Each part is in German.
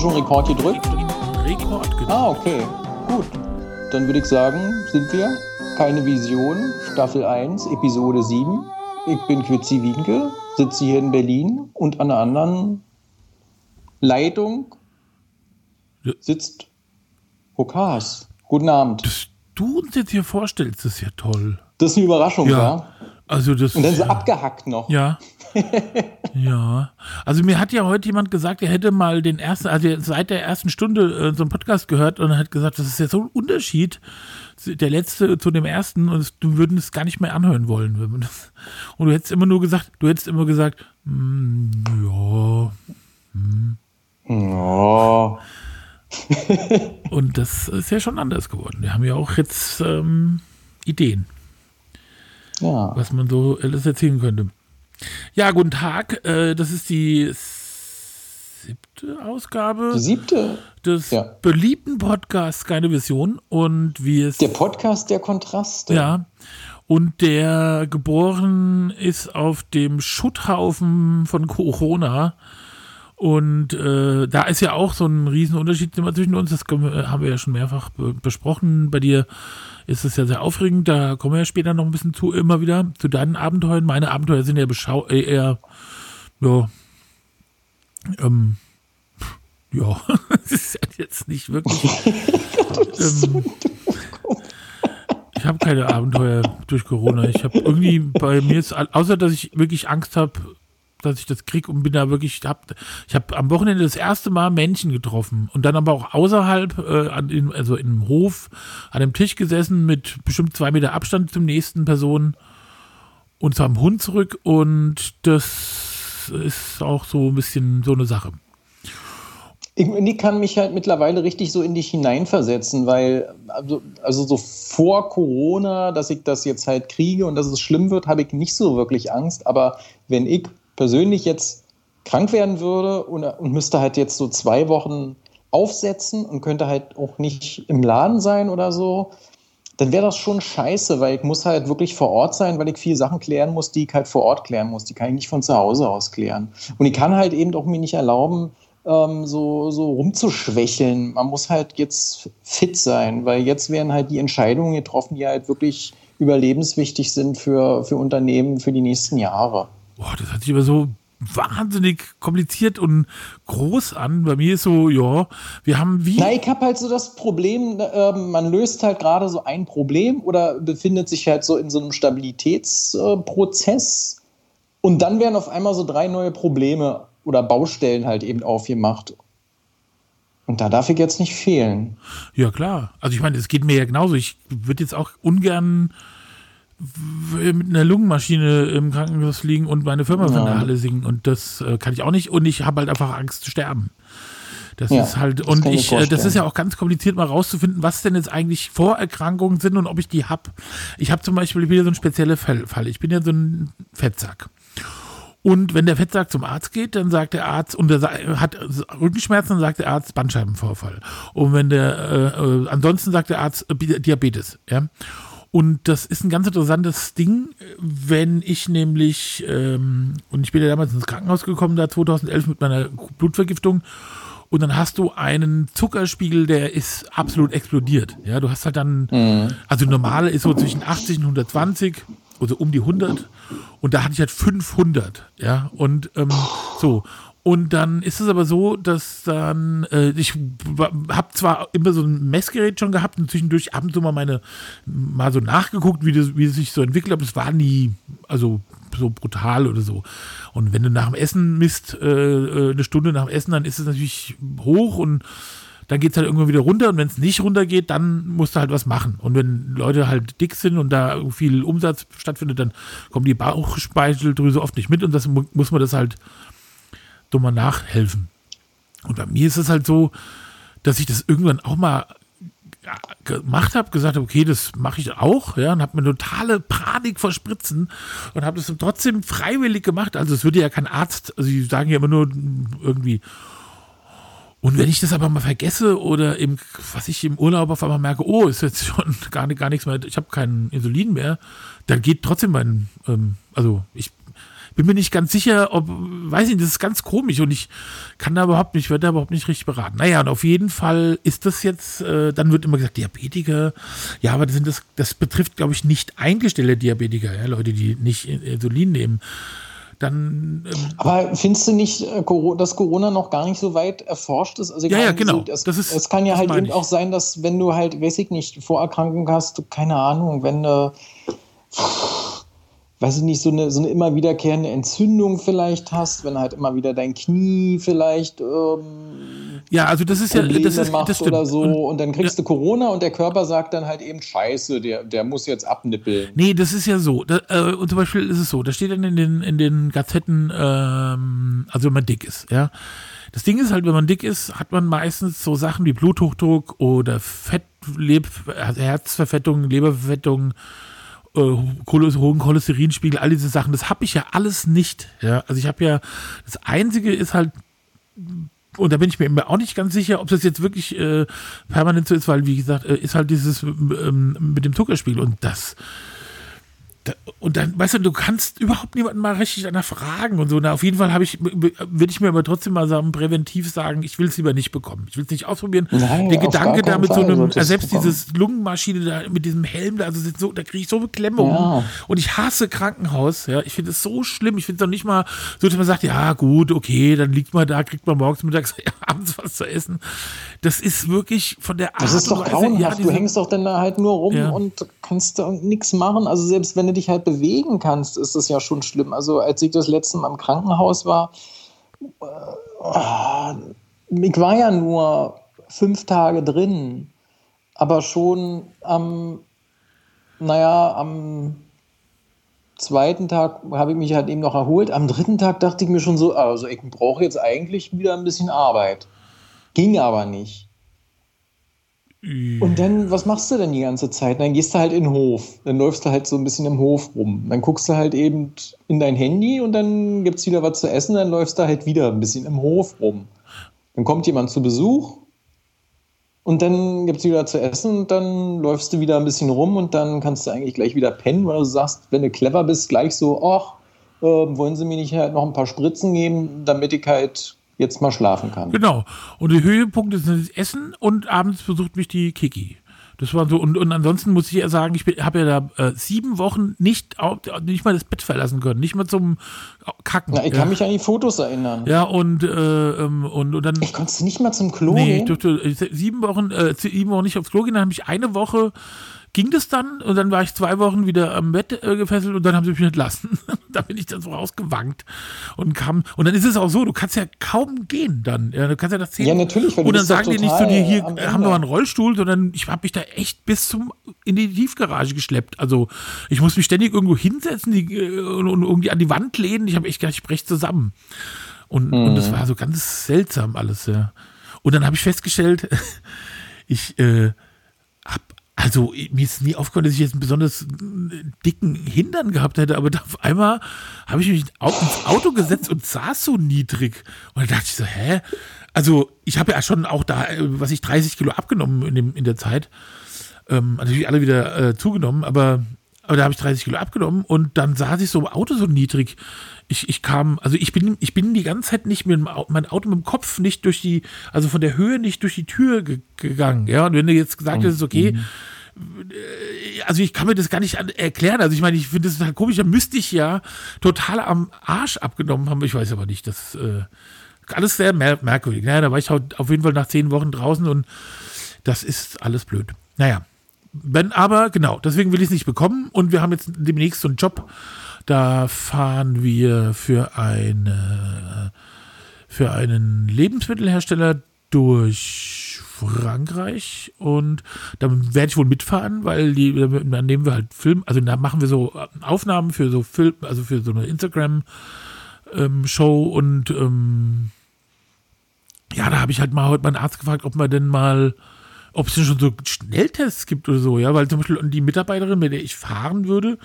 Du schon Rekord gedrückt? Rekord gedrückt. Ah, okay. Gut. Dann würde ich sagen, sind wir keine Vision, Staffel 1, Episode 7. Ich bin Kürzi Wienke, sitze hier in Berlin und an der anderen Leitung sitzt Hokas. Guten Abend. Dass du uns jetzt hier vorstellst, ist ja toll. Das ist eine Überraschung, Ja. ja? Also das Und dann so ja. abgehackt noch. Ja. ja. Also mir hat ja heute jemand gesagt, er hätte mal den ersten, also seit der ersten Stunde äh, so einen Podcast gehört und hat gesagt, das ist ja so ein Unterschied, der letzte zu dem ersten und es, du würden es gar nicht mehr anhören wollen. Wenn man das, und du hättest immer nur gesagt, du hättest immer gesagt, mm, ja. Oh. Und das ist ja schon anders geworden. Wir haben ja auch jetzt ähm, Ideen. Ja. was man so alles erzählen könnte. Ja, guten Tag. Äh, das ist die siebte Ausgabe Die siebte. des ja. beliebten Podcasts Keine Vision. Und wie es. Der Podcast der Kontraste. ja. Und der geboren ist auf dem Schutthaufen von Corona. Und äh, da ist ja auch so ein Riesenunterschied immer zwischen uns. Das wir, haben wir ja schon mehrfach be besprochen. Bei dir ist es ja sehr aufregend. Da kommen wir ja später noch ein bisschen zu, immer wieder zu deinen Abenteuern. Meine Abenteuer sind ja beschau äh, eher, ja, ähm, ja, es ist ja jetzt nicht wirklich. ähm, ich habe keine Abenteuer durch Corona. Ich habe irgendwie bei mir ist, außer dass ich wirklich Angst habe, dass ich das krieg und bin da wirklich, hab, ich habe am Wochenende das erste Mal Männchen getroffen und dann aber auch außerhalb, äh, an den, also im Hof, an dem Tisch gesessen mit bestimmt zwei Meter Abstand zum nächsten Person und zwar am Hund zurück und das ist auch so ein bisschen so eine Sache. Ich, ich kann mich halt mittlerweile richtig so in dich hineinversetzen, weil also, also so vor Corona, dass ich das jetzt halt kriege und dass es schlimm wird, habe ich nicht so wirklich Angst. Aber wenn ich persönlich jetzt krank werden würde und, und müsste halt jetzt so zwei Wochen aufsetzen und könnte halt auch nicht im Laden sein oder so, dann wäre das schon scheiße, weil ich muss halt wirklich vor Ort sein, weil ich viele Sachen klären muss, die ich halt vor Ort klären muss. Die kann ich nicht von zu Hause aus klären. Und ich kann halt eben auch mir nicht erlauben, ähm, so, so rumzuschwächeln. Man muss halt jetzt fit sein, weil jetzt werden halt die Entscheidungen getroffen, die halt wirklich überlebenswichtig sind für, für Unternehmen für die nächsten Jahre. Boah, das hat sich aber so wahnsinnig kompliziert und groß an. Bei mir ist so, ja, wir haben wie. Na, ich habe halt so das Problem, äh, man löst halt gerade so ein Problem oder befindet sich halt so in so einem Stabilitätsprozess äh, und dann werden auf einmal so drei neue Probleme oder Baustellen halt eben aufgemacht. Und da darf ich jetzt nicht fehlen. Ja, klar. Also ich meine, es geht mir ja genauso. Ich würde jetzt auch ungern mit einer Lungenmaschine im Krankenhaus liegen und meine Firma von Ja. der Halle singen. Und das äh, kann ich auch nicht. Und ich habe halt einfach Angst zu sterben. Das Ja, ist halt, und ich ich, äh, das ist ja auch ganz kompliziert, mal rauszufinden, was denn jetzt eigentlich Vorerkrankungen sind und ob ich die habe. Ich habe zum Beispiel wieder so einen speziellen Fall. Ich bin ja so ein Fettsack. Und wenn der Fettsack zum Arzt geht, dann sagt der Arzt, und er hat Rückenschmerzen, dann sagt der Arzt Bandscheibenvorfall. Und wenn der, äh, äh, ansonsten sagt der Arzt äh, Diabetes, ja. Und das ist ein ganz interessantes Ding, wenn ich nämlich, ähm, und ich bin ja damals ins Krankenhaus gekommen, da 2011 mit meiner Blutvergiftung, und dann hast du einen Zuckerspiegel, der ist absolut explodiert. Ja, du hast halt dann, also normale ist so zwischen 80 und 120, also um die 100. Und da hatte ich halt 500. Ja, und ähm, so. Und dann ist es aber so, dass dann, äh, ich habe zwar immer so ein Messgerät schon gehabt und zwischendurch ab und zu mal meine, mal so nachgeguckt, wie das, wie es sich so entwickelt, aber es war nie, also so brutal oder so. Und wenn du nach dem Essen misst, äh, äh, eine Stunde nach dem Essen, dann ist es natürlich hoch und dann geht es halt irgendwann wieder runter und wenn es nicht runtergeht, dann musst du halt was machen. Und wenn Leute halt dick sind und da viel Umsatz stattfindet, dann kommt die Bauchspeicheldrüse oft nicht mit und das mu- muss man das halt dummer nachhelfen. Und bei mir ist es halt so, dass ich das irgendwann auch mal gemacht habe, gesagt habe, okay, das mache ich auch, ja, und habe mir totale Panik vor Spritzen und habe das trotzdem freiwillig gemacht. Also es würde ja kein Arzt, also die sagen ja immer nur irgendwie. Und wenn ich das aber mal vergesse oder im, was ich im Urlaub auf einmal merke, oh, ist jetzt schon gar, gar nichts mehr, ich habe kein Insulin mehr, dann geht trotzdem mein, ähm, also ich bin mir nicht ganz sicher, ob, weiß ich nicht, das ist ganz komisch und ich kann da überhaupt nicht, werde da überhaupt nicht richtig beraten. Naja, und auf jeden Fall ist das jetzt, äh, dann wird immer gesagt, Diabetiker, ja, aber das, sind das, das betrifft, glaube ich, nicht eingestellte Diabetiker, ja, Leute, die nicht Insulin nehmen dann. Ähm Aber findest du nicht, äh, dass Corona noch gar nicht so weit erforscht ist? Also ja, ja, genau. So, es, das ist, es kann ja halt eben auch sein, dass wenn du halt, weiß ich nicht, Vorerkrankung hast, keine Ahnung, wenn du weiß ich nicht, so eine, so eine immer wiederkehrende Entzündung vielleicht hast, wenn halt immer wieder dein Knie vielleicht ähm, ja, also das ist Probleme ja das ist macht das oder so und, und dann kriegst ja. du Corona und der Körper sagt dann halt eben Scheiße, der, der muss jetzt abnippeln. Nee, das ist ja so. Da, äh, und zum Beispiel ist es so, da steht dann in den, in den Gazetten, ähm, also wenn man dick ist, ja. Das Ding ist halt, wenn man dick ist, hat man meistens so Sachen wie Bluthochdruck oder Fett, Leb Herzverfettung, Leberverfettung, äh, hohen Cholesterinspiegel, all diese Sachen, das habe ich ja alles nicht. Ja? Also ich habe ja, das Einzige ist halt, und da bin ich mir immer auch nicht ganz sicher, ob das jetzt wirklich äh, permanent so ist, weil wie gesagt, äh, ist halt dieses ähm, mit dem Zuckerspiegel und das und dann, weißt du, du kannst überhaupt niemanden mal richtig danach fragen und so. Na, auf jeden Fall habe ich, würde ich mir aber trotzdem mal sagen, präventiv sagen, ich will es lieber nicht bekommen. Ich will es nicht ausprobieren. Nein, Der Gedanke da mit so einem, selbst dieses Lungenmaschine da mit diesem Helm da, also so, da kriege ich so Beklemmung. Ja. Und ich hasse Krankenhaus, ja. Ich finde es so schlimm. Ich finde es doch nicht mal so, dass man sagt, ja, gut, okay, dann liegt man da, kriegt man morgens, mittags, abends was zu essen. Das ist wirklich von der Art Das ist doch grauenhaft. Ja, du hängst doch dann da halt nur rum ja. und kannst da nichts machen. Also selbst wenn du dich halt bewegen kannst, ist das ja schon schlimm. Also als ich das letzte Mal im Krankenhaus war, äh, ich war ja nur fünf Tage drin, aber schon am, naja, am zweiten Tag habe ich mich halt eben noch erholt. Am dritten Tag dachte ich mir schon so, also ich brauche jetzt eigentlich wieder ein bisschen Arbeit. Ging aber nicht. Und dann, was machst du denn die ganze Zeit? Dann gehst du halt in den Hof. Dann läufst du halt so ein bisschen im Hof rum. Dann guckst du halt eben in dein Handy und dann gibt es wieder was zu essen. Dann läufst du halt wieder ein bisschen im Hof rum. Dann kommt jemand zu Besuch und dann gibt es wieder zu essen und dann läufst du wieder ein bisschen rum und dann kannst du eigentlich gleich wieder pennen, weil du sagst, wenn du clever bist, gleich so, ach, äh, wollen sie mir nicht halt noch ein paar Spritzen geben, damit ich halt jetzt mal schlafen kann. Genau. Und die Höhepunkte sind das Essen und abends besucht mich die Kiki. Das war so, und, und ansonsten muss ich ja sagen, ich habe ja da äh, sieben Wochen nicht, nicht mal das Bett verlassen können, nicht mal zum Kacken. Na, ich kann mich an die Fotos erinnern. Ja, und, äh, ähm, und, und dann. Ich konnte nicht mal zum Klo nee, gehen. Durfte, sieben Wochen, äh, sieben Wochen nicht aufs Klo gehen, dann habe ich eine Woche ging das dann und dann war ich zwei Wochen wieder am Bett äh, gefesselt und dann haben sie mich entlassen. da bin ich dann so rausgewankt und kam. Und dann ist es auch so, du kannst ja kaum gehen dann. Ja, du kannst ja das zählen. Ja, natürlich. Und dann sagen die nicht zu dir, hier haben wir mal einen Rollstuhl, sondern ich habe mich da echt bis zum in die Tiefgarage geschleppt. Also ich muss mich ständig irgendwo hinsetzen die, äh, und, und, irgendwie an die Wand lehnen. Ich habe echt gedacht, ich breche zusammen. Und, mhm. und das war so ganz seltsam alles, ja. Und dann habe ich festgestellt, ich äh, habe also mir ist nie aufgefallen, dass ich jetzt einen besonders dicken Hintern gehabt hätte, aber auf einmal habe ich mich ins Auto gesetzt und saß so niedrig. Und da dachte ich so, hä? Also ich habe ja schon auch da, äh, was ich 30 Kilo abgenommen in, dem, in der Zeit. Ähm, natürlich alle wieder äh, zugenommen, aber, aber da habe ich 30 Kilo abgenommen und dann saß ich so im Auto so niedrig. Ich, ich kam, also ich bin, ich bin die ganze Zeit nicht mit mein Auto mit dem Kopf nicht durch die, also von der Höhe nicht durch die Tür ge gegangen. Ja, und wenn du jetzt gesagt hättest, okay, mhm äh, also ich kann mir das gar nicht erklären. Also ich meine, ich finde das total komisch. Da müsste ich ja total am Arsch abgenommen haben. Ich weiß aber nicht. Das äh, alles sehr mer merkwürdig. Naja, da war ich auf jeden Fall nach zehn Wochen draußen und das ist alles blöd. Naja, wenn aber, genau, deswegen will ich es nicht bekommen und wir haben jetzt demnächst so einen Job. Da fahren wir für eine für einen Lebensmittelhersteller durch Frankreich und da werde ich wohl mitfahren, weil die, dann nehmen wir halt Film, also da machen wir so Aufnahmen für so Film, also für so eine Instagram ähm, Show und ähm, ja, da habe ich halt mal heute meinen Arzt gefragt, ob man denn mal, ob es denn schon so Schnelltests gibt oder so, ja, weil zum Beispiel die Mitarbeiterin, mit der ich fahren würde,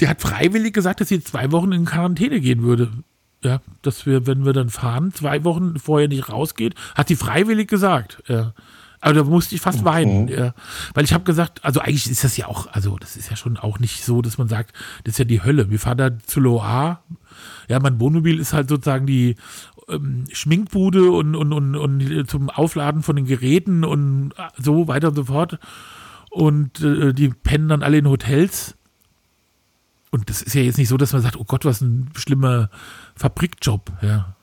die hat freiwillig gesagt, dass sie zwei Wochen in Quarantäne gehen würde. Ja, dass wir, wenn wir dann fahren, zwei Wochen vorher nicht rausgeht, hat sie freiwillig gesagt. Ja. Aber da musste ich fast okay. weinen, ja. weil ich habe gesagt, also eigentlich ist das ja auch, also das ist ja schon auch nicht so, dass man sagt, das ist ja die Hölle. Wir fahren da zu Loa, ja, mein Wohnmobil ist halt sozusagen die ähm, Schminkbude und, und, und, und zum Aufladen von den Geräten und so weiter und so fort. Und äh, die pennen dann alle in Hotels. Und das ist ja jetzt nicht so, dass man sagt, oh Gott, was ein schlimmer Fabrikjob, ja.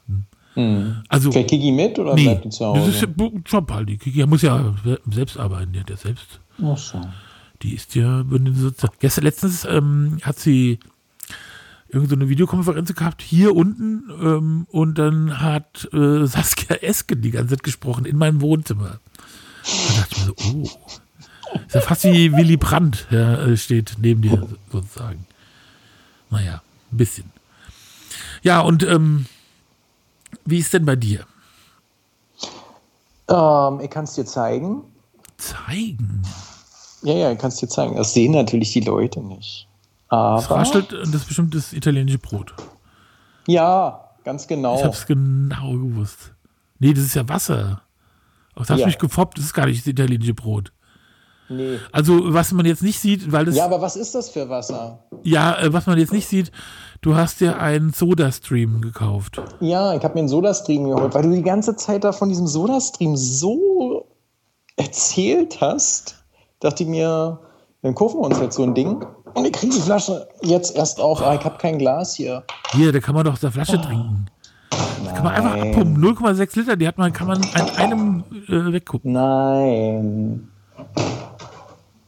Mhm. Also, Fährt Kiki mit oder nee, bleibt die zu Hause? Das ist ja ein Job halt. Die Kiki muss ja selbst arbeiten, die hat ja selbst. Ach so. Die ist ja, gestern letztens ähm, hat sie irgendeine so Videokonferenz gehabt, hier unten, ähm, und dann hat äh, Saskia Esken die ganze Zeit gesprochen in meinem Wohnzimmer. Da dachte ich mir so, oh. Ist ja fast wie Willy Brandt, ja, äh, steht neben dir sozusagen. Naja, ein bisschen. Ja, und ähm, wie ist denn bei dir? Ähm, ich kann es dir zeigen. Zeigen? Ja, ja, ich kann es dir zeigen. Das sehen natürlich die Leute nicht. Aber das raschelt, das ist bestimmt das italienische Brot. Ja, ganz genau. Ich hab's genau gewusst. Nee, das ist ja Wasser. Das hast ja. mich gefoppt, das ist gar nicht das italienische Brot. Nee. Also, was man jetzt nicht sieht, weil das. Ja, aber was ist das für Wasser? Ja, äh, was man jetzt nicht sieht, du hast dir einen Soda-Stream gekauft. Ja, ich habe mir einen Soda-Stream geholt, weil du die ganze Zeit da von diesem Soda-Stream so erzählt hast, dachte ich mir, dann kaufen wir uns jetzt so ein Ding. Und ich kriege die Flasche jetzt erst auf. Ah, ich habe kein Glas hier. Hier, da kann man doch aus der Flasche trinken. Das kann man einfach abpumpen. 0,6 Liter, die hat man, kann man an einem äh, weggucken. Nein.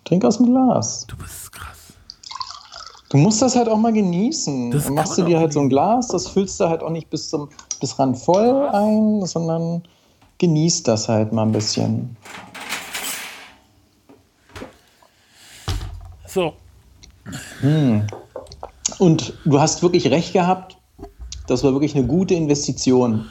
Trink aus dem Glas. Du bist krass. Du musst das halt auch mal genießen. Das Dann machst du dir halt so ein Glas, das füllst du halt auch nicht bis zum bis ran voll ein, sondern genießt das halt mal ein bisschen. So. Hm. Und du hast wirklich recht gehabt. Das war wirklich eine gute Investition.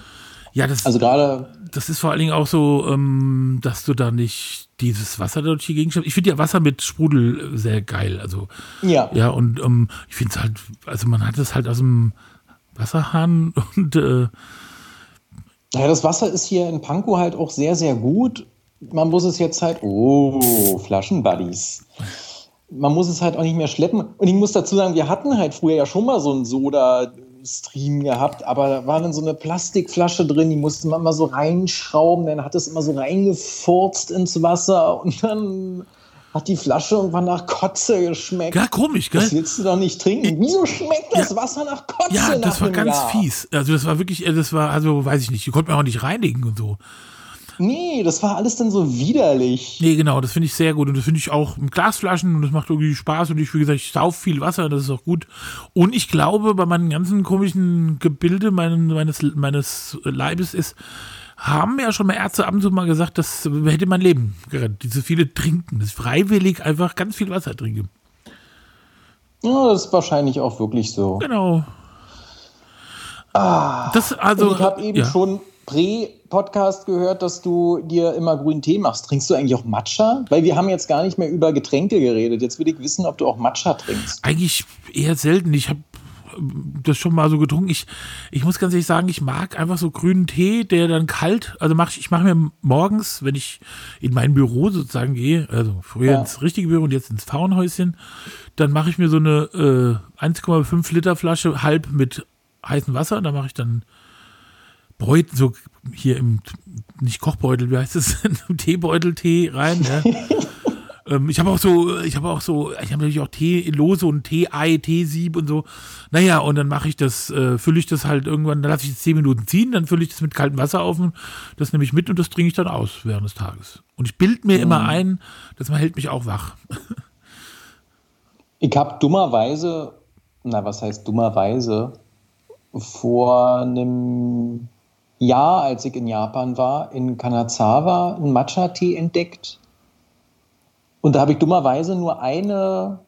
Ja, das, also gerade. Das ist vor allen Dingen auch so, ähm, dass du da nicht dieses Wasser dort hier gegenschreibst. Ich finde ja Wasser mit Sprudel sehr geil. Also, ja. Ja, und ähm, ich finde es halt, also man hat es halt aus dem Wasserhahn und. Äh, ja, das Wasser ist hier in Pankow halt auch sehr, sehr gut. Man muss es jetzt halt. Oh, Flaschenbuddies man muss es halt auch nicht mehr schleppen. Und ich muss dazu sagen, wir hatten halt früher ja schon mal so einen Soda-Stream gehabt, aber da war dann so eine Plastikflasche drin, die musste man mal so reinschrauben, dann hat es immer so reingefurzt ins Wasser und dann hat die Flasche irgendwann nach Kotze geschmeckt. Ja, komisch, gell? Das willst du doch nicht trinken. Wieso schmeckt das ja, Wasser nach Kotze? Ja, das war ganz Jahr? fies. Also das war wirklich, das war, also weiß ich nicht, die konnte man auch nicht reinigen und so. Nee, das war alles dann so widerlich. Nee, genau, das finde ich sehr gut. Und das finde ich auch mit Glasflaschen und das macht irgendwie Spaß. Und ich, wie gesagt, ich sauf viel Wasser, das ist auch gut. Und ich glaube, bei meinen ganzen komischen Gebilde meines, meines, meines Leibes ist, haben ja schon mal Ärzte ab und zu mal gesagt, das hätte mein Leben gerettet. Diese viele trinken, das freiwillig einfach ganz viel Wasser trinken. Ja, das ist wahrscheinlich auch wirklich so. Genau. Ah, das also, ich habe eben ja. schon Prä-Podcast gehört, dass du dir immer grünen Tee machst. Trinkst du eigentlich auch Matcha? Weil wir haben jetzt gar nicht mehr über Getränke geredet. Jetzt will ich wissen, ob du auch Matcha trinkst. Eigentlich eher selten. Ich habe das schon mal so getrunken. Ich, ich muss ganz ehrlich sagen, ich mag einfach so grünen Tee, der dann kalt, also mach ich, ich mache mir morgens, wenn ich in mein Büro sozusagen gehe, also früher ja. ins richtige Büro und jetzt ins Frauenhäuschen, dann mache ich mir so eine äh, 1,5 Liter Flasche halb mit heißem Wasser, da mache ich dann Beutel, so hier im, nicht Kochbeutel, wie heißt es, Teebeutel Tee rein. Ja. ähm, ich habe auch so, ich habe auch so, ich habe natürlich auch Tee lose und Tee-Ei, Teesieb und so. Naja, und dann mache ich das, äh, fülle ich das halt irgendwann, dann lasse ich es zehn Minuten ziehen, dann fülle ich das mit kaltem Wasser auf und das nehme ich mit und das trinke ich dann aus während des Tages. Und ich bild mir mhm. immer ein, das hält mich auch wach. ich habe dummerweise, na was heißt dummerweise, vor einem Jahr, als ich in Japan war, in Kanazawa einen Matcha-Tee entdeckt. Und da habe ich dummerweise nur eine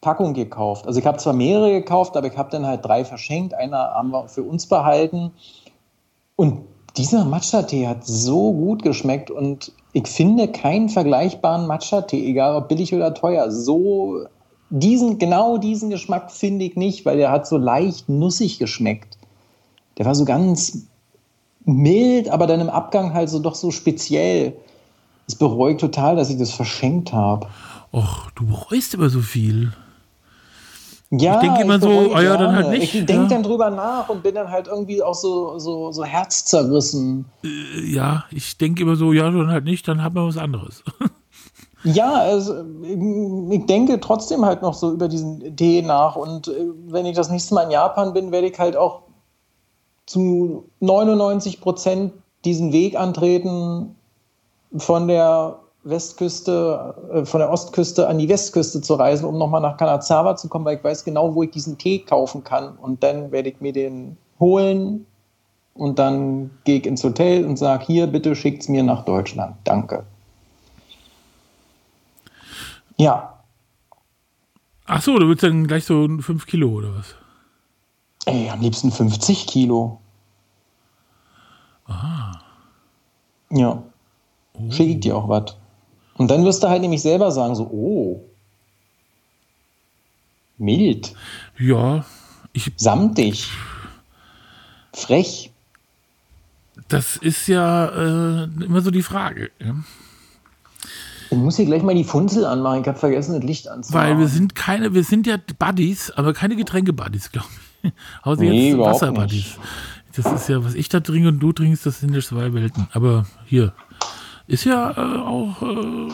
Packung gekauft. Also ich habe zwar mehrere gekauft, aber ich habe dann halt drei verschenkt. Einer haben wir für uns behalten. Und dieser Matcha-Tee hat so gut geschmeckt und ich finde keinen vergleichbaren Matcha-Tee, egal ob billig oder teuer. So diesen, genau diesen Geschmack finde ich nicht, weil der hat so leicht nussig geschmeckt. Der war so ganz mild, aber dann im Abgang halt so doch so speziell. Das bereue ich total, dass ich das verschenkt habe. Och, du bereust immer so viel. Ja, Ich denke immer so, bereue ah ja, dann halt nicht, Ich denke ja. dann drüber nach und bin dann halt irgendwie auch so, so, so herzzerrissen. Äh, Ja, ich denke immer so, ja, dann halt nicht, dann haben wir was anderes. Ja, also, ich denke trotzdem halt noch so über diesen Tee nach. Und äh, wenn ich das nächste Mal in Japan bin, werde ich halt auch zu 99 Prozent diesen Weg antreten, von der Westküste, äh, von der Ostküste an die Westküste zu reisen, um nochmal nach Kanazawa zu kommen, weil ich weiß genau, wo ich diesen Tee kaufen kann. Und dann werde ich mir den holen und dann gehe ich ins Hotel und sage, hier, bitte schickt's mir nach Deutschland. Danke. Ja, Ach so, du willst dann gleich so 5 Kilo oder was? ey, am liebsten 50 Kilo. Ja. Schicke ich dir auch was. Und dann wirst du halt nämlich selber sagen, so, oh, mild, Ja, ich, samtig, frech. das ist ja äh, immer so die Frage. Ja? Ich muss hier gleich mal die Funzel anmachen. Ich habe vergessen, das Licht anzumachen. Weil wir sind keine, wir sind ja Buddies, aber keine Getränke-Buddies, glaube ich. Außer Nee, jetzt überhaupt Wasser-Buddies. Das ist ja, was ich da trinke und du trinkst, das sind ja zwei Welten. Aber hier ist ja äh, auch. Äh,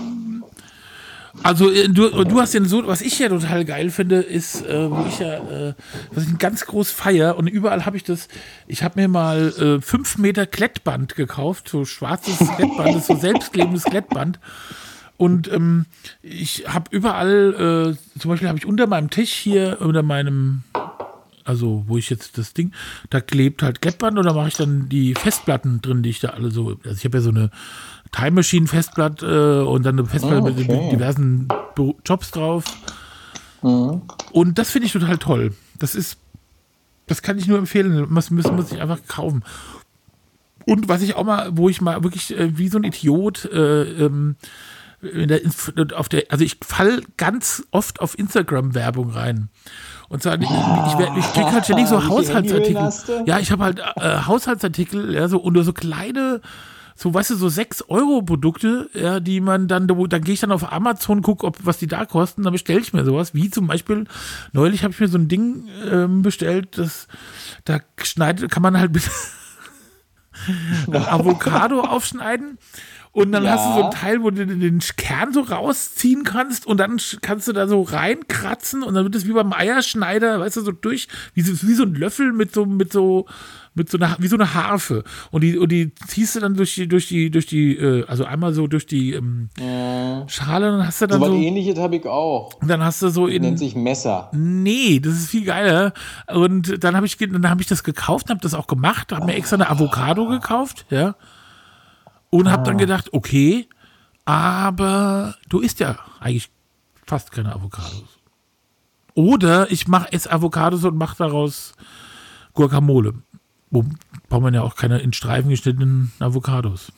also äh, du, du hast ja so, was ich ja total geil finde, ist, äh, wo ich ja, äh, was ich ganz groß feier und überall habe ich das, ich habe mir mal äh, fünf Meter Klettband gekauft, so schwarzes Klettband, so selbstklebendes Klettband. Und ähm, ich habe überall, äh, zum Beispiel habe ich unter meinem Tisch hier, unter meinem, also wo ich jetzt das Ding, da klebt halt Klettband da mache ich dann die Festplatten drin, die ich da alle so, also ich habe ja so eine Time Machine Festplatte äh, und dann eine Festplatte mit, okay. mit diversen Jobs drauf. Und das finde ich total toll. Das ist, das kann ich nur empfehlen. Das müssen muss ich einfach kaufen. Und was ich auch mal, wo ich mal wirklich äh, wie so ein Idiot äh, ähm, in der, auf der, also ich fall ganz oft auf Instagram-Werbung rein. Und zwar, ich, ich, ich krieg halt ständig so Haushaltsartikel. Ja, ich habe halt äh, Haushaltsartikel, ja, so, und so kleine, so, weißt du, so 6-Euro-Produkte, ja, die man dann, dann gehe ich dann auf Amazon, gucke, ob, was die da kosten, dann bestelle ich mir sowas, wie zum Beispiel, neulich habe ich mir so ein Ding ähm, bestellt, das, da schneidet, kann man halt mit Avocado aufschneiden und dann Ja. hast du so ein Teil, wo du den Kern so rausziehen kannst und dann kannst du da so reinkratzen und dann wird es wie beim Eierschneider, weißt du, so durch, wie so, wie so ein Löffel mit so, mit so, mit so einer, wie so eine Harfe. Und die, und die ziehst du dann durch die, durch die, durch die, äh, also einmal so durch die ähm, Schale und dann hast du dann So so, ähnliches habe ich auch. und dann hast du so in, Nennt sich Messer. Nee, das ist viel geiler. Und dann habe ich, dann habe ich das gekauft, habe das auch gemacht, habe mir extra eine Avocado gekauft, ja. Und habe dann gedacht, okay, aber du isst ja eigentlich fast keine Avocados. Oder ich mache esse Avocados und mache daraus Guacamole. Wo braucht man ja auch keine in Streifen geschnittenen Avocados.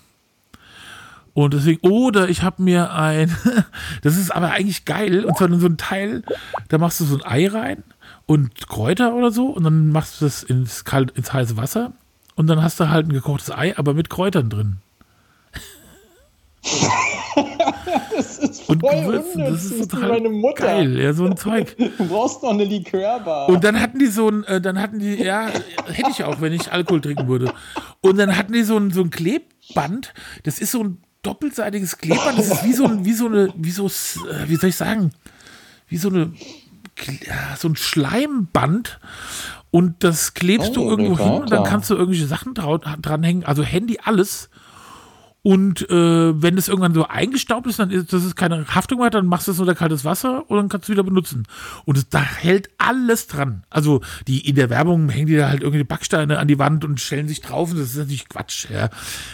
Und deswegen, oder ich habe mir ein, das ist aber eigentlich geil, und zwar so ein Teil, da machst du so ein Ei rein und Kräuter oder so, und dann machst du das ins, kalt, ins heiße Wasser, und dann hast du halt ein gekochtes Ei, aber mit Kräutern drin. Das ist Und voll Gewürzen, das ist total meine Mutter. geil, ja, so ein Zeug. Du brauchst noch eine Likörbar. Und dann hatten die so ein, äh, dann hatten die, ja, hätte ich auch, wenn ich Alkohol trinken würde. Und dann hatten die so ein, so ein Klebband, das ist so ein doppelseitiges Klebband, das ist wie so, ein, wie so eine, wie so, äh, wie soll ich sagen, wie so eine, so ein Schleimband. Und das klebst du Oh, irgendwo hin und dann kannst du irgendwelche Sachen dranhängen, also Handy, alles. Und äh, wenn das irgendwann so eingestaubt ist, dann ist das ist keine Haftung mehr, dann machst du es unter kaltes Wasser und dann kannst du es wieder benutzen. Und es, da hält alles dran. Also die in der Werbung hängen die da halt irgendwie Backsteine an die Wand und stellen sich drauf. Und das ist natürlich Quatsch. Ja.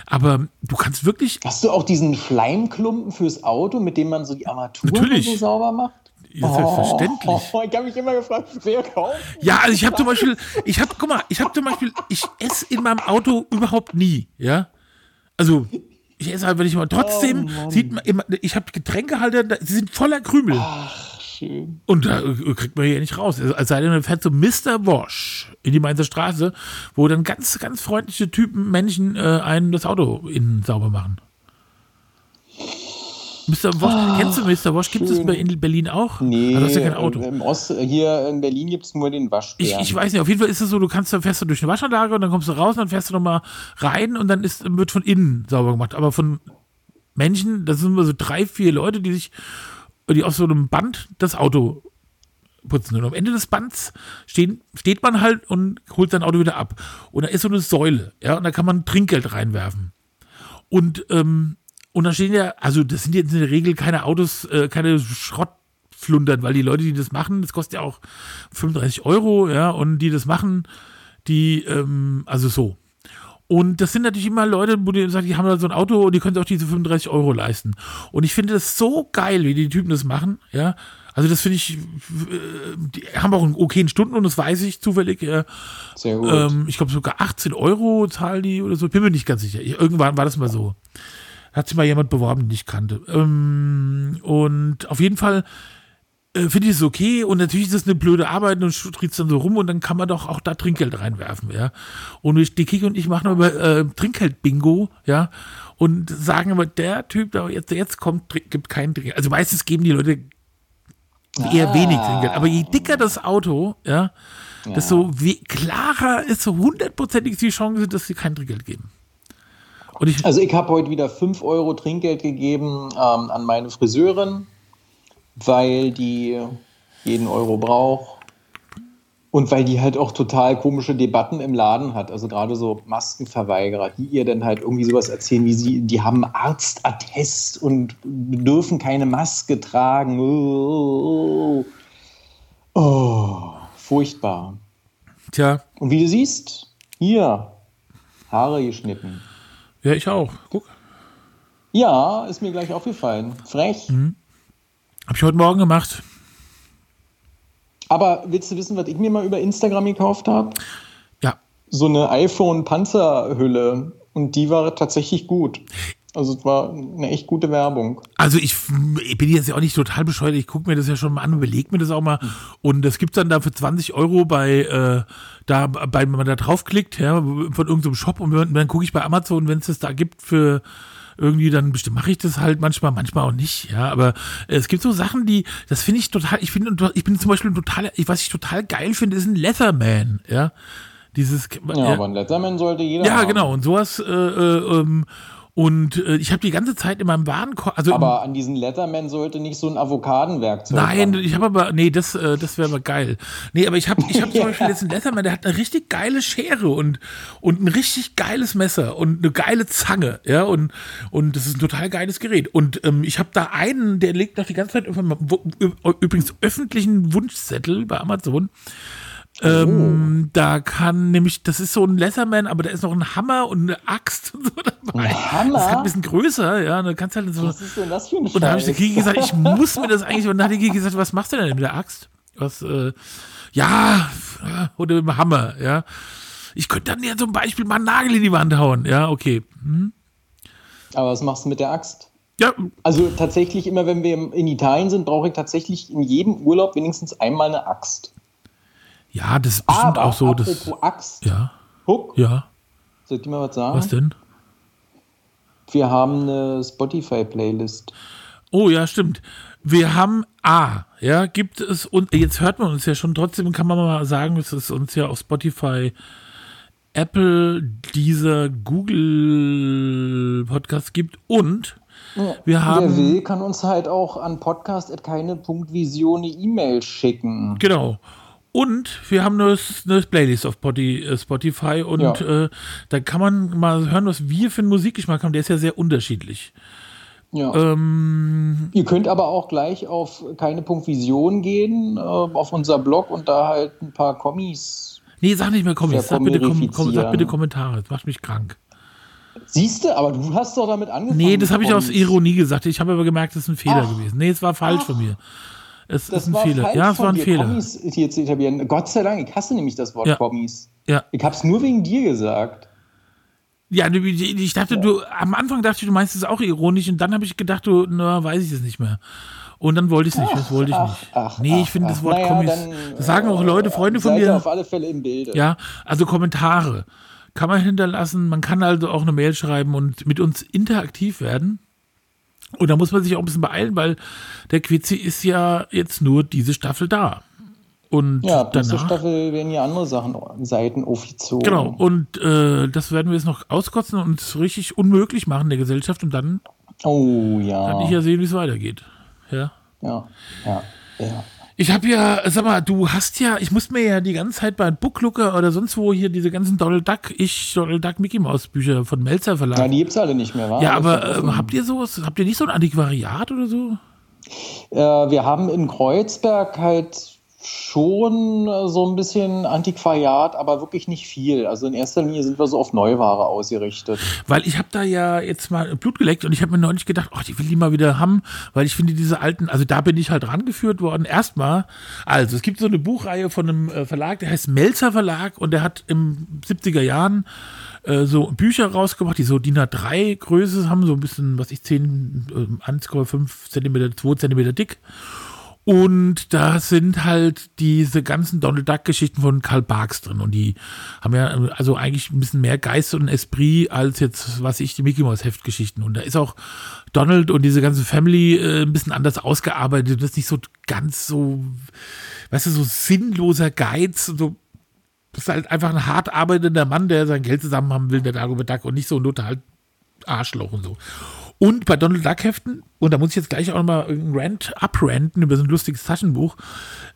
Aber du kannst wirklich, Hast du auch diesen Schleimklumpen fürs Auto, mit dem man so die Armatur so sauber macht? ja, selbstverständlich. Oh, ich habe mich immer gefragt, wer kauft? Ja, also ich habe zum Beispiel, ich habe, guck mal, ich habe zum Beispiel, ich esse in meinem Auto überhaupt nie, ja. Also ich esse halt, wenn ich mal, trotzdem Oh, sieht man immer, ich habe Getränkehalter, sie sind voller Krümel. Ach, schön. Und da äh, kriegt man hier nicht raus. Also, Es sei denn, man fährt so Mr. Wash in die Mainzer Straße, wo dann ganz, ganz freundliche Typen, Menschen äh, einen das Auto innen sauber machen. Mr. Wosch, kennst du Mr. Wosch? Gibt es in Berlin auch? Nee, Also, ja kein Auto. Im Ost, hier in Berlin gibt es nur den Waschbären. Ich, ich weiß nicht, auf jeden Fall ist es so, du kannst dann fährst du durch eine Waschanlage und dann kommst du raus und dann fährst du nochmal rein und dann ist, wird von innen sauber gemacht. Aber von Menschen, das sind immer so drei, vier Leute, die sich, die auf so einem Band das Auto putzen. Und am Ende des Bands stehen, steht man halt und holt sein Auto wieder ab. Und da ist so eine Säule, ja, und da kann man Trinkgeld reinwerfen. Und, ähm, und da stehen ja, also das sind jetzt in der Regel keine Autos, äh, keine Schrottflundern, weil die Leute, die das machen, das kostet ja auch 35 Euro, ja, und die das machen, die, ähm, also so. Und das sind natürlich immer Leute, wo die sagen, die haben da so ein Auto und die können sich auch diese 35 Euro leisten. Und ich finde das so geil, wie die Typen das machen, ja. Also das finde ich, äh, die haben auch einen okayen Stunden und das weiß ich zufällig. Äh, Sehr gut. ähm, ich glaube sogar 18 Euro zahlen die oder so. Bin mir nicht ganz sicher. Ich, irgendwann war das mal so. Hat sich mal jemand beworben, den ich kannte. Ähm, und auf jeden Fall äh, finde ich es okay. Und natürlich ist das eine blöde Arbeit und tritt dann so rum und dann kann man doch auch da Trinkgeld reinwerfen, ja. Und ich, die Kiki und ich machen aber äh, Trinkgeld-Bingo, ja. Und sagen aber, der Typ, der jetzt, der jetzt kommt, gibt kein Trinkgeld. Also meistens geben die Leute eher Ah. wenig Trinkgeld. Aber je dicker das Auto, ja, desto we- klarer ist so hundertprozentig die Chance, dass sie kein Trinkgeld geben. Ich, Also ich habe heute wieder 5 Euro Trinkgeld gegeben ähm, an meine Friseurin, weil die jeden Euro braucht. Und weil die halt auch total komische Debatten im Laden hat. Also gerade so Maskenverweigerer, die ihr dann halt irgendwie sowas erzählen, wie sie, die haben Arztattest und dürfen keine Maske tragen. Oh, oh, oh, furchtbar. tja, Und wie du siehst, hier, Haare geschnitten. Ja, ich auch. Guck. Ja, ist mir gleich aufgefallen. Frech. Hab ich heute Morgen gemacht. Aber willst du wissen, was ich mir mal über Instagram gekauft habe? Ja. So eine iPhone-Panzerhülle. Und die war tatsächlich gut. Also es war eine echt gute Werbung. Also ich, ich bin jetzt ja auch nicht total bescheuert. Ich gucke mir das ja schon mal an und überlege mir das auch mal. Und das gibt dann da für 20 Euro bei, äh, da, bei, wenn man da draufklickt, ja, von irgendeinem Shop und dann, dann gucke ich bei Amazon, wenn es das da gibt für irgendwie, dann bestimmt mache ich das halt manchmal, manchmal auch nicht, ja. Aber es gibt so Sachen, die, das finde ich total, ich finde, ich bin zum Beispiel total, was ich total geil finde, ist ein Leatherman, ja. Dieses, Ja, aber ein Letterman sollte jeder ja, haben. genau. Und sowas, äh, äh, ähm, und äh, ich habe die ganze Zeit in meinem Warenkorb, also Aber an diesen Letterman sollte nicht so ein Avocadenwerkzeug Nein, ran. ich habe aber, nee, das, äh, das wäre aber geil. Nee, aber ich habe ich hab zum Beispiel jetzt einen Letterman, der hat eine richtig geile Schere und, und ein richtig geiles Messer und eine geile Zange, ja, und, und das ist ein total geiles Gerät. Und ähm, ich habe da einen, der legt noch die ganze Zeit übrigens öffentlichen Wunschzettel bei Amazon. Ähm, Da kann nämlich, das ist so ein Leatherman, aber da ist noch ein Hammer und eine Axt und so dabei. Ein Hammer? Das ist halt ein bisschen größer, ja, und da kannst halt so. Was ist denn das für ein Und da habe ich der? Kiki gesagt, ich muss mir das eigentlich. Und dann hat die Kiki gesagt, was machst du denn mit der Axt? Was, äh, ja, äh, oder mit dem Hammer, ja. Ich könnte dann ja zum Beispiel mal einen Nagel in die Wand hauen. Ja, okay. Hm. Aber was machst du mit der Axt? Ja, Also tatsächlich, immer wenn wir in Italien sind, brauche ich tatsächlich in jedem Urlaub wenigstens einmal eine Axt. Ja, das ist bestimmt Aber auch so. Das, Axt, ja, Huck, ja. soll ich dir mal was sagen? Was denn? Wir haben eine Spotify-Playlist. Oh ja, stimmt. Wir haben A, ja, gibt es und jetzt hört man uns ja schon trotzdem, kann man mal sagen, dass es uns ja auf Spotify, Apple, dieser Google Podcast gibt und wir haben Wer will, kann uns halt auch an podcast.keine.vision eine E-Mail schicken. Genau. Und wir haben eine, eine Playlist auf Spotify, äh, Spotify und Ja. äh, da kann man mal hören, was wir für einen Musikgeschmack haben. Der ist ja sehr unterschiedlich. Ja. Ähm, Ihr könnt aber auch gleich auf keine.vision gehen, äh, auf unser Blog und da halt ein paar Kommis. nee, sag nicht mehr Kommis. Sag bitte, kom, kom, sag bitte Kommentare. Das macht mich krank. Siehst du, aber du hast doch damit angefangen. Nee, das habe ich aus. Ironie gesagt. Ich habe aber gemerkt, das ist ein Fehler Ach. gewesen. Nee, es war falsch Ach. von mir. Es Das ist ein war Fehler. falsch Ja, es von war ein dir, Fehler. Kommis hier zu etablieren. Gott sei Dank, ich hasse nämlich das Wort Ja. Kommis. Ja. Ich habe es nur wegen dir gesagt. Ja, ich dachte, du, am Anfang dachte ich, du meinst es auch ironisch und dann habe ich gedacht, du, na, weiß ich es nicht mehr. Und dann wollte ich es nicht, das wollte ich ach, nicht. ach, nee, ich finde das. Wort Naja, Kommis. dann, Das sagen auch Leute, Freunde von mir. auf alle Fälle im Bilde. Ja, also Kommentare kann man hinterlassen. Man kann also auch eine Mail schreiben und mit uns interaktiv werden. Und da muss man sich auch ein bisschen beeilen, weil der Quizzi ist ja jetzt nur diese Staffel da. Und Ja, ab danach, Staffel werden ja andere Sachen, Seiten aufgezogen. Genau, und äh, das werden wir jetzt noch auskotzen und es richtig unmöglich machen der Gesellschaft und dann Oh kann ja. ich ja sehen, wie es weitergeht. Ja. Ja, ja, ja. Ich habe ja, sag mal, du hast ja, ich muss mir ja die ganze Zeit bei Booklooker oder sonst wo hier diese ganzen Donald Duck, ich, Donald Duck Mickey Maus Bücher von Melzer Verlag. Ja, die gibt's alle nicht mehr, wa? ja, aber ähm, habt ihr sowas, habt ihr nicht so ein Antiquariat oder so? Äh, wir haben in Kreuzberg halt schon äh, so ein bisschen Antiquariat, aber wirklich nicht viel. Also in erster Linie sind wir so auf Neuware ausgerichtet. Weil ich habe da ja jetzt mal Blut geleckt und ich habe mir neulich gedacht, oh, ich will die mal wieder haben, weil ich finde diese alten, also da bin ich halt rangeführt worden. Erstmal, also es gibt so eine Buchreihe von einem äh, Verlag, der heißt Melzer Verlag und der hat im 70er Jahren äh, so Bücher rausgebracht, die so DIN A3 Größe haben, so ein bisschen, was ich, 10, äh, 1,5 Zentimeter, 2 Zentimeter dick. Und da sind halt diese ganzen Donald Duck Geschichten von Karl Barks drin. Und die haben ja also eigentlich ein bisschen mehr Geist und Esprit als jetzt, was ich, die Mickey Mouse Heftgeschichten. Und da ist auch Donald und diese ganze Family äh, ein bisschen anders ausgearbeitet. Das ist nicht so ganz so, weißt du, so sinnloser Geiz. So, das ist halt einfach ein hart arbeitender Mann, der sein Geld zusammen haben will, der Dagobert Duck und nicht so ein total Arschloch und so. Und bei Donald Duck Heften, und da muss ich jetzt gleich auch nochmal einen Rant abranten über so ein lustiges Taschenbuch,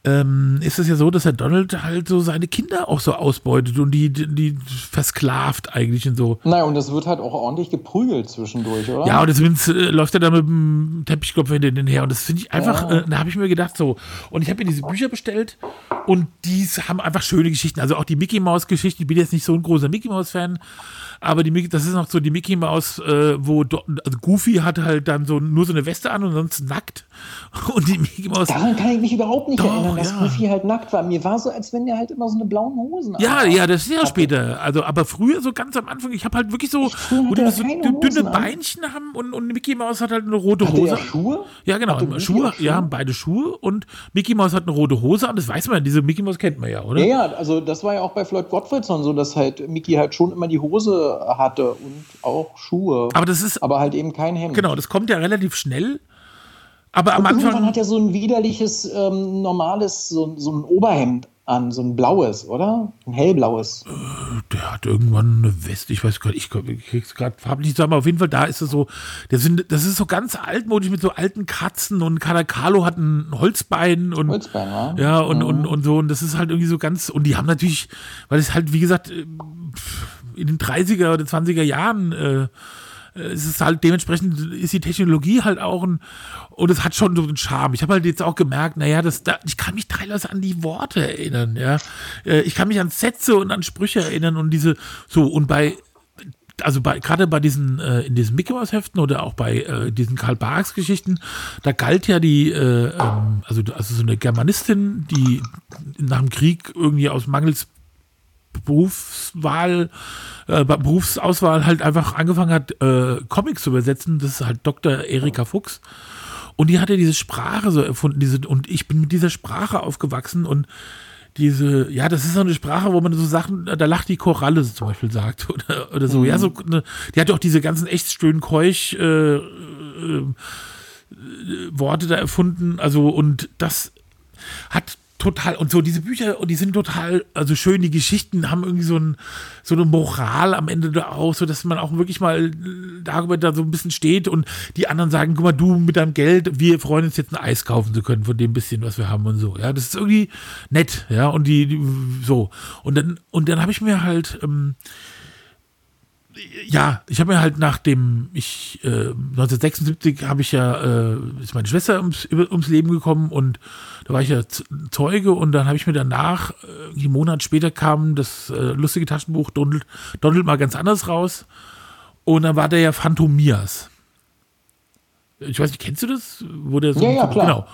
ähm, ist es ja so, dass der Donald halt so seine Kinder auch so ausbeutet und die, die, die versklavt eigentlich und so. Naja, und das wird halt auch ordentlich geprügelt zwischendurch, oder? Ja, und deswegen äh, läuft er da mit dem Teppichklopfer hinter den her. Und das finde ich einfach, äh, da habe ich mir gedacht, so. Und ich habe mir diese Bücher bestellt und die haben einfach schöne Geschichten. Also auch die Mickey Mouse Geschichte. Ich bin jetzt nicht so ein großer Mickey Mouse Fan, aber die, das ist noch so die Mickey Mouse, äh, wo Do- also Goofy hat halt dann so nur so eine Weste an und sonst nackt. Und die Mickey Mouse. Daran kann ich mich überhaupt nicht Doch, erinnern, dass ja. Goofy halt nackt war. Mir war so, als wenn der halt immer so eine blauen Hosen Ja, anhat. ja, das ist ja später. Also, aber früher so ganz am Anfang, ich habe halt wirklich so, wo hatte die so dünne Hosen an. Beinchen haben und, und Mickey Mouse hat halt eine rote Hatte Hose. er Schuhe? Ja, genau. Hatte Schuhe, Schuhe? ja, haben beide Schuhe und Mickey Mouse hat eine rote Hose an. Das weiß man, diese Mickey Mouse kennt man ja, oder? Ja, ja, also das war ja auch bei Floyd Gottfriedson so, dass halt Mickey halt schon immer die Hose hatte und auch Schuhe. Aber das ist, aber halt eben kein Hemd. genau, das kommt ja relativ schnell. Aber am Irgendwann Anfang, hat er so ein widerliches, ähm, normales, so, so ein Oberhemd an, so ein blaues, oder? Ein hellblaues. der hat irgendwann eine Weste, ich weiß gar nicht, ich, krieg's gerade farblich zusammen, aber auf jeden Fall da ist es so, das, sind, das ist so ganz altmodisch mit so alten Katzen und Kadakalo hat ein Holzbein und Holzbein, wa? Ja, und, und, und so, und das ist halt irgendwie so ganz, und die haben natürlich, weil es halt, wie gesagt, äh, in den 30er oder 20er Jahren, äh, äh, es halt dementsprechend ist die Technologie halt auch ein, und es hat schon so einen Charme. Ich habe halt jetzt auch gemerkt, naja, das, da, ich kann mich teilweise an die Worte erinnern, ja. Äh, Ich kann mich an Sätze und an Sprüche erinnern und diese, so, und bei, also bei, gerade bei diesen, äh, in diesen Mickey Mouse Heften oder auch bei äh, diesen Karl Barks Geschichten, da galt ja die, äh, ähm, also, also so eine Germanistin, die nach dem Krieg irgendwie aus mangels Berufswahl, äh, Berufsauswahl halt einfach angefangen hat, äh, Comics zu übersetzen. Das ist halt Dr. Erika Fuchs. Und die hatte diese Sprache so erfunden, diese, und ich bin mit dieser Sprache aufgewachsen und diese, ja, das ist so eine Sprache, wo man so Sachen, da lacht die Koralle zum Beispiel sagt oder, oder so. Ja, so eine, die hat ja auch diese ganzen echt schönen Keuch äh, äh, Worte da erfunden. Also, und das hat total, und so diese Bücher, und die sind total, also schön, die Geschichten haben irgendwie so, ein, so eine Moral am Ende da auch, so dass man auch wirklich mal darüber da so ein bisschen steht und die anderen sagen, guck mal, du mit deinem Geld, wir freuen uns jetzt ein Eis kaufen zu können von dem bisschen, was wir haben und so. Ja, das ist irgendwie nett, ja, und die, die so. Und dann, und dann habe ich mir halt, ähm, ja, ich habe mir halt nach dem, ich, äh, 1976 habe ich ja, äh, ist meine Schwester ums, ums Leben gekommen und da war ich ja Zeuge und dann habe ich mir danach, äh, einen Monat später kam das äh, lustige Taschenbuch Donald, Donald mal ganz anders raus und dann war der ja Phantomias. Ich weiß nicht, kennst du das? Wo der so Ja, ja, klar. Genau.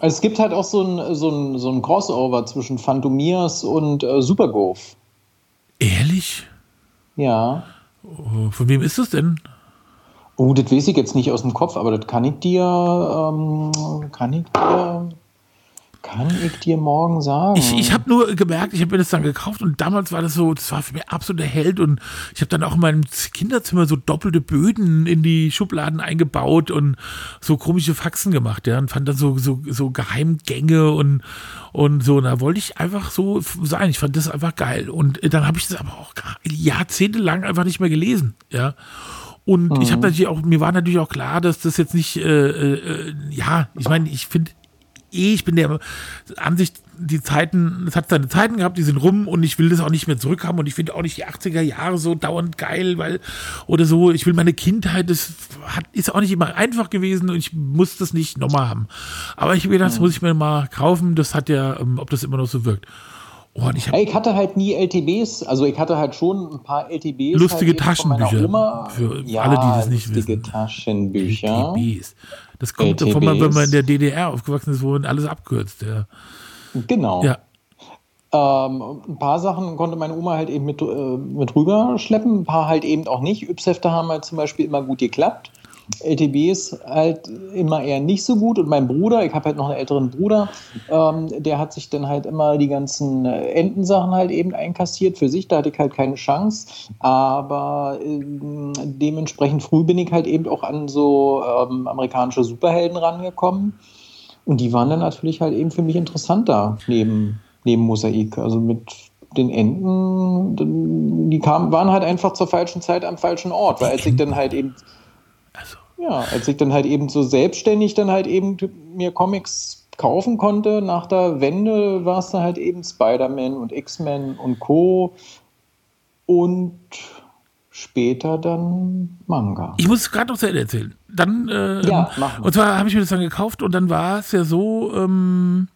Also es gibt halt auch so ein, so ein, so ein Crossover zwischen Phantomias und äh, Supergolf. Ehrlich? Ja. Oh, Von wem ist das denn? Oh, das weiß ich jetzt nicht aus dem Kopf, aber das kann ich dir, ähm, kann ich dir, kann ich dir morgen sagen? Ich, ich habe nur gemerkt, ich habe mir das dann gekauft und damals war das so, das war für mich absoluter Held und ich habe dann auch in meinem Kinderzimmer so doppelte Böden in die Schubladen eingebaut und so komische Faxen gemacht, ja, und fand dann so, so, so Geheimgänge und, und so. Und da wollte ich einfach so sein. Ich fand das einfach geil. Und dann habe ich das aber auch jahrzehntelang einfach nicht mehr gelesen, ja. Und mhm. ich habe natürlich auch, mir war natürlich auch klar, dass das jetzt nicht, äh, äh, ja, ich meine, ich finde eh, ich bin der Ansicht, die Zeiten, es hat seine Zeiten gehabt, die sind rum und ich will das auch nicht mehr zurückhaben und ich finde auch nicht die 80er Jahre so dauernd geil, weil, oder so, ich will meine Kindheit, das hat, ist auch nicht immer einfach gewesen und ich muss das nicht nochmal haben. Aber ich habe gedacht, das muss ich mir mal kaufen, das hat ja, ähm, ob das immer noch so wirkt. Oh, ich, ich, hatte halt nie LTBs, also ich hatte halt schon ein paar LTBs. Lustige halt Taschenbücher. Für ja, alle, die das nicht lustige wissen. Taschenbücher. LTBs. Das kommt LTBs. davon, wenn man in der DDR aufgewachsen ist, wo alles abkürzt. Ja. Genau. Ja. Ähm, ein paar Sachen konnte meine Oma halt eben mit, äh, mit rüberschleppen, ein paar halt eben auch nicht. Yps-Hefte haben halt zum Beispiel immer gut geklappt. LTBs halt immer eher nicht so gut. Und mein Bruder, ich habe halt noch einen älteren Bruder, ähm, der hat sich dann halt immer die ganzen äh, Entensachen halt eben einkassiert für sich. Da hatte ich halt keine Chance. Aber ähm, dementsprechend früh bin ich halt eben auch an so ähm, amerikanische Superhelden rangekommen. Und die waren dann natürlich halt eben für mich interessanter neben, neben Mosaik. Also mit den Enten, die kamen, waren halt einfach zur falschen Zeit am falschen Ort. Weil als ich dann halt eben. Ja, als ich dann halt eben so selbstständig dann halt eben mir Comics kaufen konnte, nach der Wende war es dann halt eben Spider-Man und X-Men und Co. Und später dann Manga. Ich muss gerade noch zu Ende erzählen. Dann, äh, ja, machen und zwar habe ich mir das dann gekauft und dann war es ja so, ähm,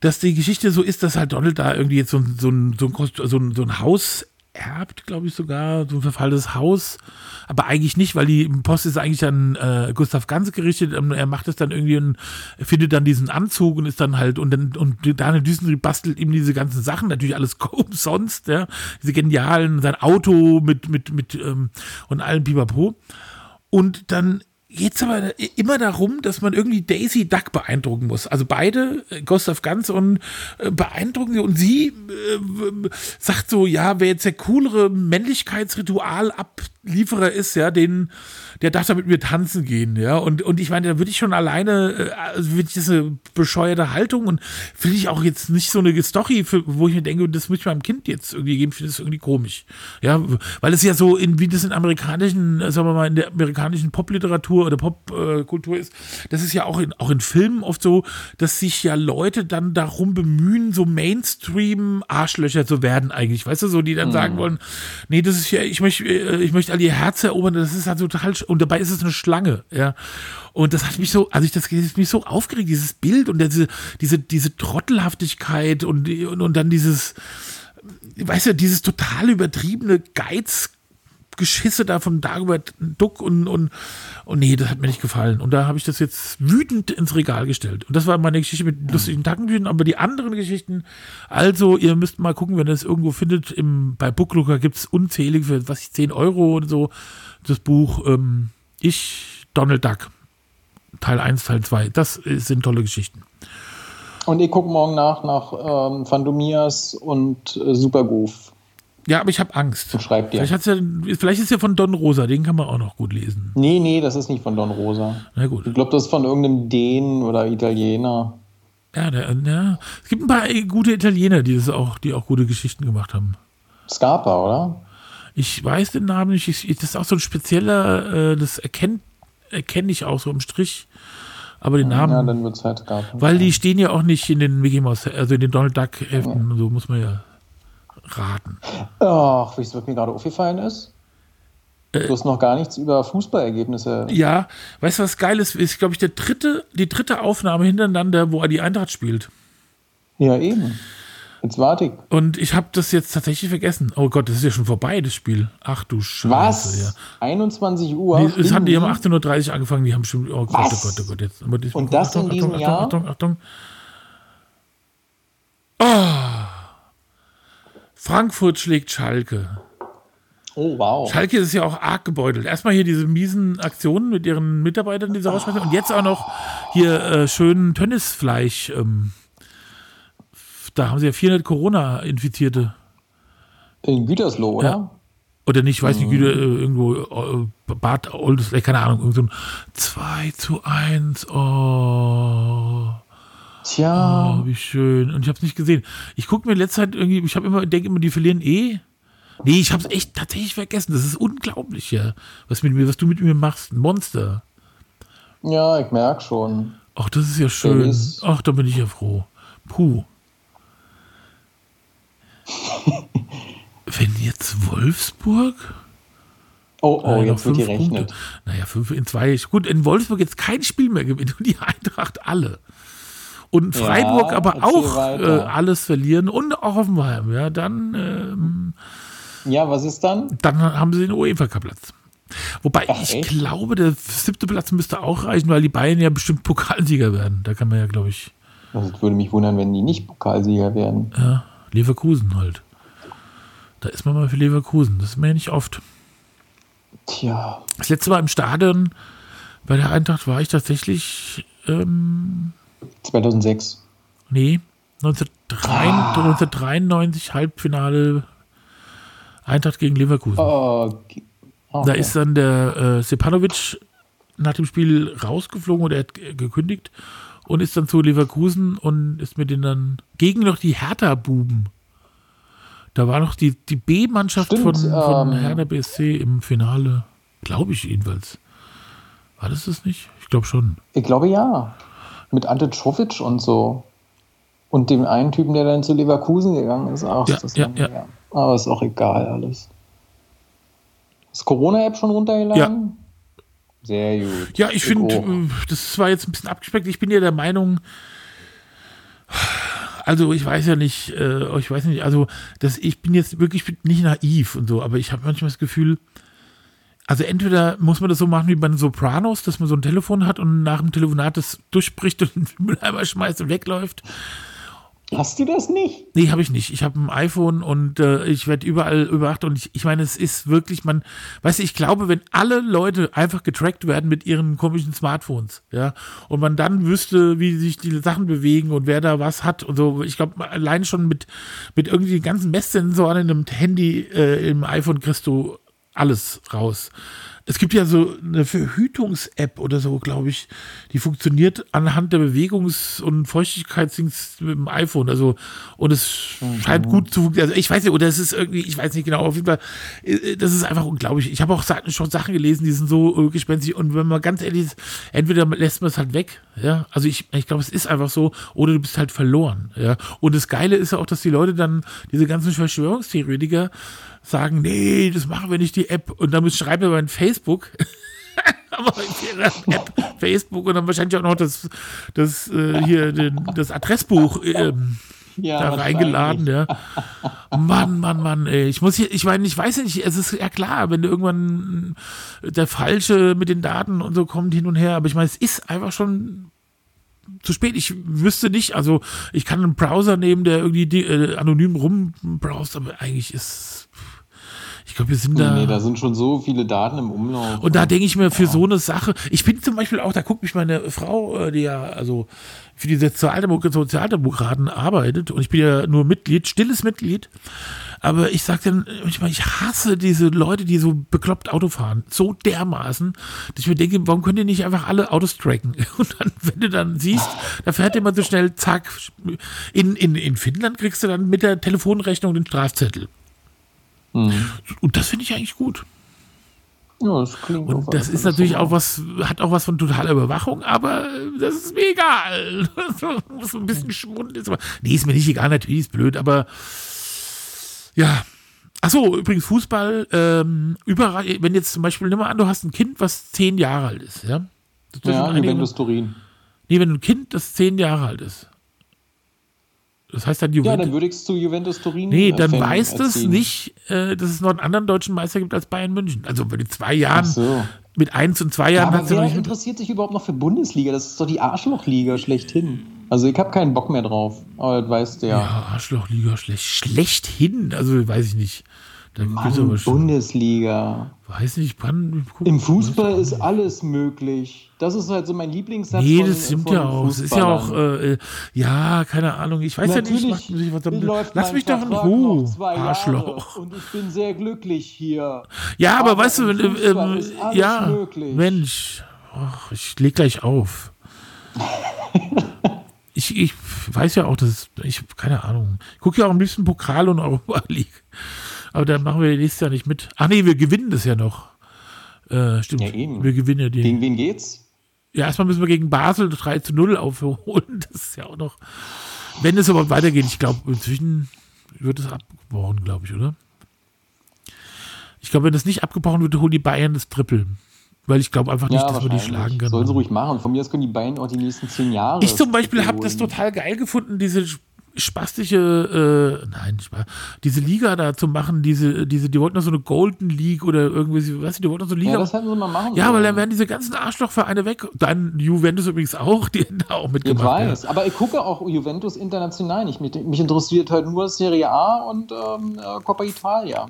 dass die Geschichte so ist, dass halt Donald da irgendwie jetzt so, so, so, so, ein, so ein Haus erbt, glaube ich sogar, so ein verfallenes Haus. Aber eigentlich nicht, weil die Post ist eigentlich an äh, Gustav Ganz gerichtet. und er macht es dann irgendwie und findet dann diesen Anzug und ist dann halt und dann und Daniel Düsentrieb bastelt ihm diese ganzen Sachen. Natürlich alles umsonst, ja, diese genialen sein Auto mit mit mit ähm, und allem Pipapo. Und dann geht es aber immer darum, dass man irgendwie Daisy Duck beeindrucken muss. Also beide, äh, Gustav Ganz und äh, beeindrucken und sie äh, sagt so, ja, wer jetzt der coolere Männlichkeitsritual ablieferer ist, ja, den der darf da mit mir tanzen gehen, ja. Und, und ich meine, da würde ich schon alleine, äh, also würde ich diese bescheuerte Haltung und finde ich auch jetzt nicht so eine Story, für, wo ich mir denke, das muss ich meinem Kind jetzt irgendwie geben, finde ich das irgendwie komisch. Ja, weil es ja so in, wie das in amerikanischen, sagen wir mal, in der amerikanischen Popliteratur oder Popkultur ist, das ist ja auch in, auch in Filmen oft so, dass sich ja Leute dann darum bemühen, so Mainstream-Arschlöcher zu werden eigentlich, weißt du, so, die dann mhm. sagen wollen, nee, das ist ja, ich möchte, äh, ich möchte all ihr Herz erobern, das ist halt total und dabei ist es eine Schlange, ja. Und das hat mich so, also ich das mich so aufgeregt, dieses Bild und diese, diese, diese Trottelhaftigkeit und, und, und dann dieses, weißt du, dieses total übertriebene Geiz, Geschisse da von Dagobert Duck und, und, und nee, das hat mir nicht gefallen. Und da habe ich das jetzt wütend ins Regal gestellt. Und das war meine Geschichte mit lustigen Tackenbüchern, aber die anderen Geschichten, also ihr müsst mal gucken, wenn ihr es irgendwo findet, im, bei Booklooker gibt es unzählige für, was ich, 10 Euro oder so, das Buch ähm, Ich, Donald Duck, Teil 1, Teil 2. Das sind tolle Geschichten. Und ich gucke morgen nach nach ähm, Phandomias und äh, Supergoof. Ja, aber ich habe Angst. Und schreibt dir. Vielleicht, ja, vielleicht ist ja von Don Rosa, den kann man auch noch gut lesen. Nee, nee, das ist nicht von Don Rosa. Na gut. Ich glaube, das ist von irgendeinem Dänen oder Italiener. Ja, der, ja, es gibt ein paar gute Italiener, die das auch, die auch gute Geschichten gemacht haben. Scarpa, oder? Ich weiß den Namen nicht. Ich, das ist auch so ein spezieller, äh, das erkennt erkenne ich auch so im Strich. Aber den Namen. Ja, dann wird's halt Scarpa. Weil die stehen ja auch nicht in den Mickey Mouse, also in den Donald Duck Heften. Ja. So muss man ja raten. Ach, wie es mir gerade aufgefallen ist. Äh, du hast noch gar nichts über Fußballergebnisse. Ja, weißt du, was geil ist? Ist, glaube ich, der dritte, die dritte Aufnahme hintereinander, wo er die Eintracht spielt. Ja, eben. Jetzt warte ich. Und ich habe das jetzt tatsächlich vergessen. Oh Gott, das ist ja schon vorbei, das Spiel. Ach du Scheiße. Was? Ja. 21 Uhr? Nee, das haben die haben 18.30 Uhr angefangen, die haben schon. Oh Gott, Was? oh Gott, oh Gott. Jetzt, Und das Achtung, in diesem Achtung, Jahr? Achtung, Achtung, Achtung. Oh. Frankfurt schlägt Schalke. Oh, wow. Schalke ist ja auch arg gebeutelt. Erstmal hier diese miesen Aktionen mit ihren Mitarbeitern, die sie rausschmeißen. Und jetzt auch noch hier äh, schön Tönnisfleisch ähm, Da haben sie ja 400 Corona-Infizierte. In Gütersloh, oder? Ja. Oder nicht, weiß nicht, Güter, äh, irgendwo äh, Bad Oldes, keine Ahnung, irgend so ein 2 zu 1. Oh. Tja. Oh, wie schön. Und ich habe es nicht gesehen. Ich gucke mir letzte Zeit irgendwie, ich habe immer, denke immer, die verlieren eh. Nee, ich habe es echt tatsächlich vergessen. Das ist unglaublich, ja. Was mit mir, was du mit mir machst. Ein Monster. Ja, ich merke schon. Ach, das ist ja schön. Ach, da bin ich ja froh. Puh. Wenn jetzt Wolfsburg. Oh, oh, Äh, jetzt wird fünf gerechnet. Punkte. Naja, fünf in zwei. Gut, in Wolfsburg jetzt kein Spiel mehr gewinnt und die Eintracht alle. Und Ja, Freiburg aber erzähl auch äh, alles verlieren und auch Hoffenheim. Ja, dann, ähm, Ja, was ist dann? dann haben sie den UEFA-Cup-Platz. Wobei Ach, ich echt? glaube, der siebte Platz müsste auch reichen, weil die Bayern ja bestimmt Pokalsieger werden. Da kann man ja, glaube ich, Also, es würde mich wundern, wenn die nicht Pokalsieger werden. ja, Leverkusen halt. Da ist man mal für Leverkusen. Das ist mir ja nicht oft. Tja. Das letzte Mal im Stadion bei der Eintracht war ich tatsächlich, ähm, 2006. nee, 1993, Ah. 1993 Halbfinale Eintracht gegen Leverkusen. Oh, okay. Da ist dann der äh, Sepanovic nach dem Spiel rausgeflogen oder er hat ge- gekündigt und ist dann zu Leverkusen und ist mit denen dann gegen noch die Hertha-Buben. Da war noch die, die B-Mannschaft von, von ähm, Hertha BSC im Finale. Glaube ich jedenfalls. War das das nicht? Ich glaube schon. Ich glaube ja. Mit Ante Czovic und so. Und dem einen Typen, der dann zu Leverkusen gegangen ist. Ach, Ja, ist das ja, ja. Aber ist auch egal alles. Ist Corona-App schon runtergeladen? Sehr gut. Ja, ich finde, äh, das war jetzt ein bisschen abgespeckt. Ich bin ja der Meinung, also ich weiß ja nicht, äh, ich weiß nicht, also das, ich bin jetzt wirklich nicht naiv und so, aber ich habe manchmal das Gefühl, also entweder muss man das so machen wie bei den Sopranos, dass man so ein Telefon hat und nach dem Telefonat das durchspricht und in den Mülleimer schmeißt und wegläuft. Hast du das nicht? Nee, habe ich nicht. Ich habe ein iPhone und äh, ich werde überall überwacht und ich, ich meine, es ist wirklich, man, weißt du, ich glaube, wenn alle Leute einfach getrackt werden mit ihren komischen Smartphones, ja, und man dann wüsste, wie sich die Sachen bewegen und wer da was hat und so, ich glaube, allein schon mit, mit irgendwie den ganzen Messsensoren in einem Handy, äh, im iPhone kriegst du alles raus. Es gibt ja so eine Verhütungs-App oder so, glaube ich, die funktioniert anhand der Bewegungs- und Feuchtigkeitsdings mit dem iPhone. Also, und es scheint gut zu funktionieren. Also, ich weiß nicht, oder es ist irgendwie, ich weiß nicht genau, auf jeden Fall, äh, das ist einfach unglaublich. Ich habe auch schon Sachen gelesen, die sind so äh, gespenstig. Und wenn man ganz ehrlich ist, entweder lässt man es halt weg, ja. Also, ich, ich glaube, es ist einfach so, oder du bist halt verloren, ja. Und das Geile ist ja auch, dass die Leute dann, diese ganzen Verschwörungstheoretiker, sagen, nee, das machen wir nicht, die App. Und dann schreiben wir bei Facebook, aber in App Facebook und dann wahrscheinlich auch noch das, das äh, hier den, das Adressbuch ähm, Ja, da reingeladen, ja. Mann, Mann, Mann, ey. Ich muss hier, ich meine, ich weiß nicht, es ist ja klar, wenn irgendwann der Falsche mit den Daten und so kommt hin und her, aber ich meine, es ist einfach schon zu spät. Ich wüsste nicht, also ich kann einen Browser nehmen, der irgendwie die, äh, anonym rumbrowst, aber eigentlich ist, ich glaube, wir sind Nee, da. nee, da sind schon so viele Daten im Umlauf. Und da denke ich mir, für so eine Sache, ich bin zum Beispiel auch, da guckt mich meine Frau, äh, die ja, also für die Sozialdemok Sozialdemokraten arbeitet, und ich bin ja nur Mitglied, stilles Mitglied, aber ich sag dann, manchmal, ich hasse diese Leute, die so bekloppt Auto fahren, so dermaßen, dass ich mir denke, warum könnt ihr nicht einfach alle Autos tracken? Und dann, wenn du dann siehst, da fährt jemand so schnell, zack, in, in, in Finnland kriegst du dann mit der Telefonrechnung den Strafzettel. Mhm. Und das finde ich eigentlich gut. Ja, das klingt Und das ist natürlich auch was, hat auch was von totaler Überwachung, aber das ist mir egal. muss ein bisschen schmunzeln. Nee, ist mir nicht egal, natürlich ist blöd, aber ja. Achso, übrigens Fußball, ähm, überall, wenn jetzt zum Beispiel, nimm mal an, du hast ein Kind, was zehn Jahre alt ist, ja? Das Ja, Juventus Turin. nee, wenn du ein Kind, das zehn Jahre alt ist. Das heißt dann Ja, Juventus. dann würde ich es zu Juventus Turin nee, äh, dann Fan weiß das erziehen. nicht, äh, dass es noch einen anderen deutschen Meister gibt als Bayern München. Also bei den zwei Jahren, so. mit eins und zwei Ja, Jahren aber sie noch wer interessiert sich überhaupt noch für Bundesliga? Das ist doch die Arschlochliga schlechthin. Also ich habe keinen Bock mehr drauf. Aber das weißt du ja. Ja, Arschlochliga schlecht. Schlechthin, also weiß ich nicht. Da Mann, Bundesliga. Weiß nicht, Brandenburg. Im Fußball ist alles möglich. Das ist halt so mein Lieblingssatz. Nee, von- das stimmt von ja auch. Es ist ja auch, äh, äh, ja, keine Ahnung. Ich weiß ja Natürlich nicht, macht man sich was lass mich doch in Ruhe, Arschloch. Und ich bin sehr glücklich hier. Ja, aber, Aber weißt du, im ähm, ja, möglich. Mensch, ach, ich leg gleich auf. ich, ich weiß ja auch, dass ich, keine Ahnung, ich gucke ja auch am liebsten Pokal und Europa League. Aber da machen wir nächstes Jahr nicht mit. Ach nee, wir gewinnen das ja noch. Äh, stimmt. Ja, eben. Wir gewinnen ja die. Gegen wen geht's? Ja, erstmal müssen wir gegen Basel 3 zu 0 aufholen. Das ist ja auch noch. Wenn es überhaupt weitergeht, ich glaube, inzwischen wird es abgebrochen, glaube ich, oder? Ich glaube, wenn es nicht abgebrochen wird, holen die Bayern das Triple. Weil ich glaube einfach nicht, dass man die schlagen kann. Sollen sie ruhig machen. Von mir aus können die Bayern auch die nächsten zehn Jahre. Ich zum Beispiel habe das total geil gefunden, diese spastische, äh, nein, diese Liga da zu machen, diese, diese, die wollten doch so eine Golden League oder irgendwie, weißt du, die wollten doch so eine Liga. Ja, das hätten sie mal machen Ja, weil dann werden diese ganzen Arschlochvereine weg. Dann Juventus übrigens auch, die hätten da auch Ich mitgemacht. ja. weiß, aber ich gucke auch Juventus international nicht. Mich, mich interessiert halt nur Serie A und ähm, äh, Coppa Italia.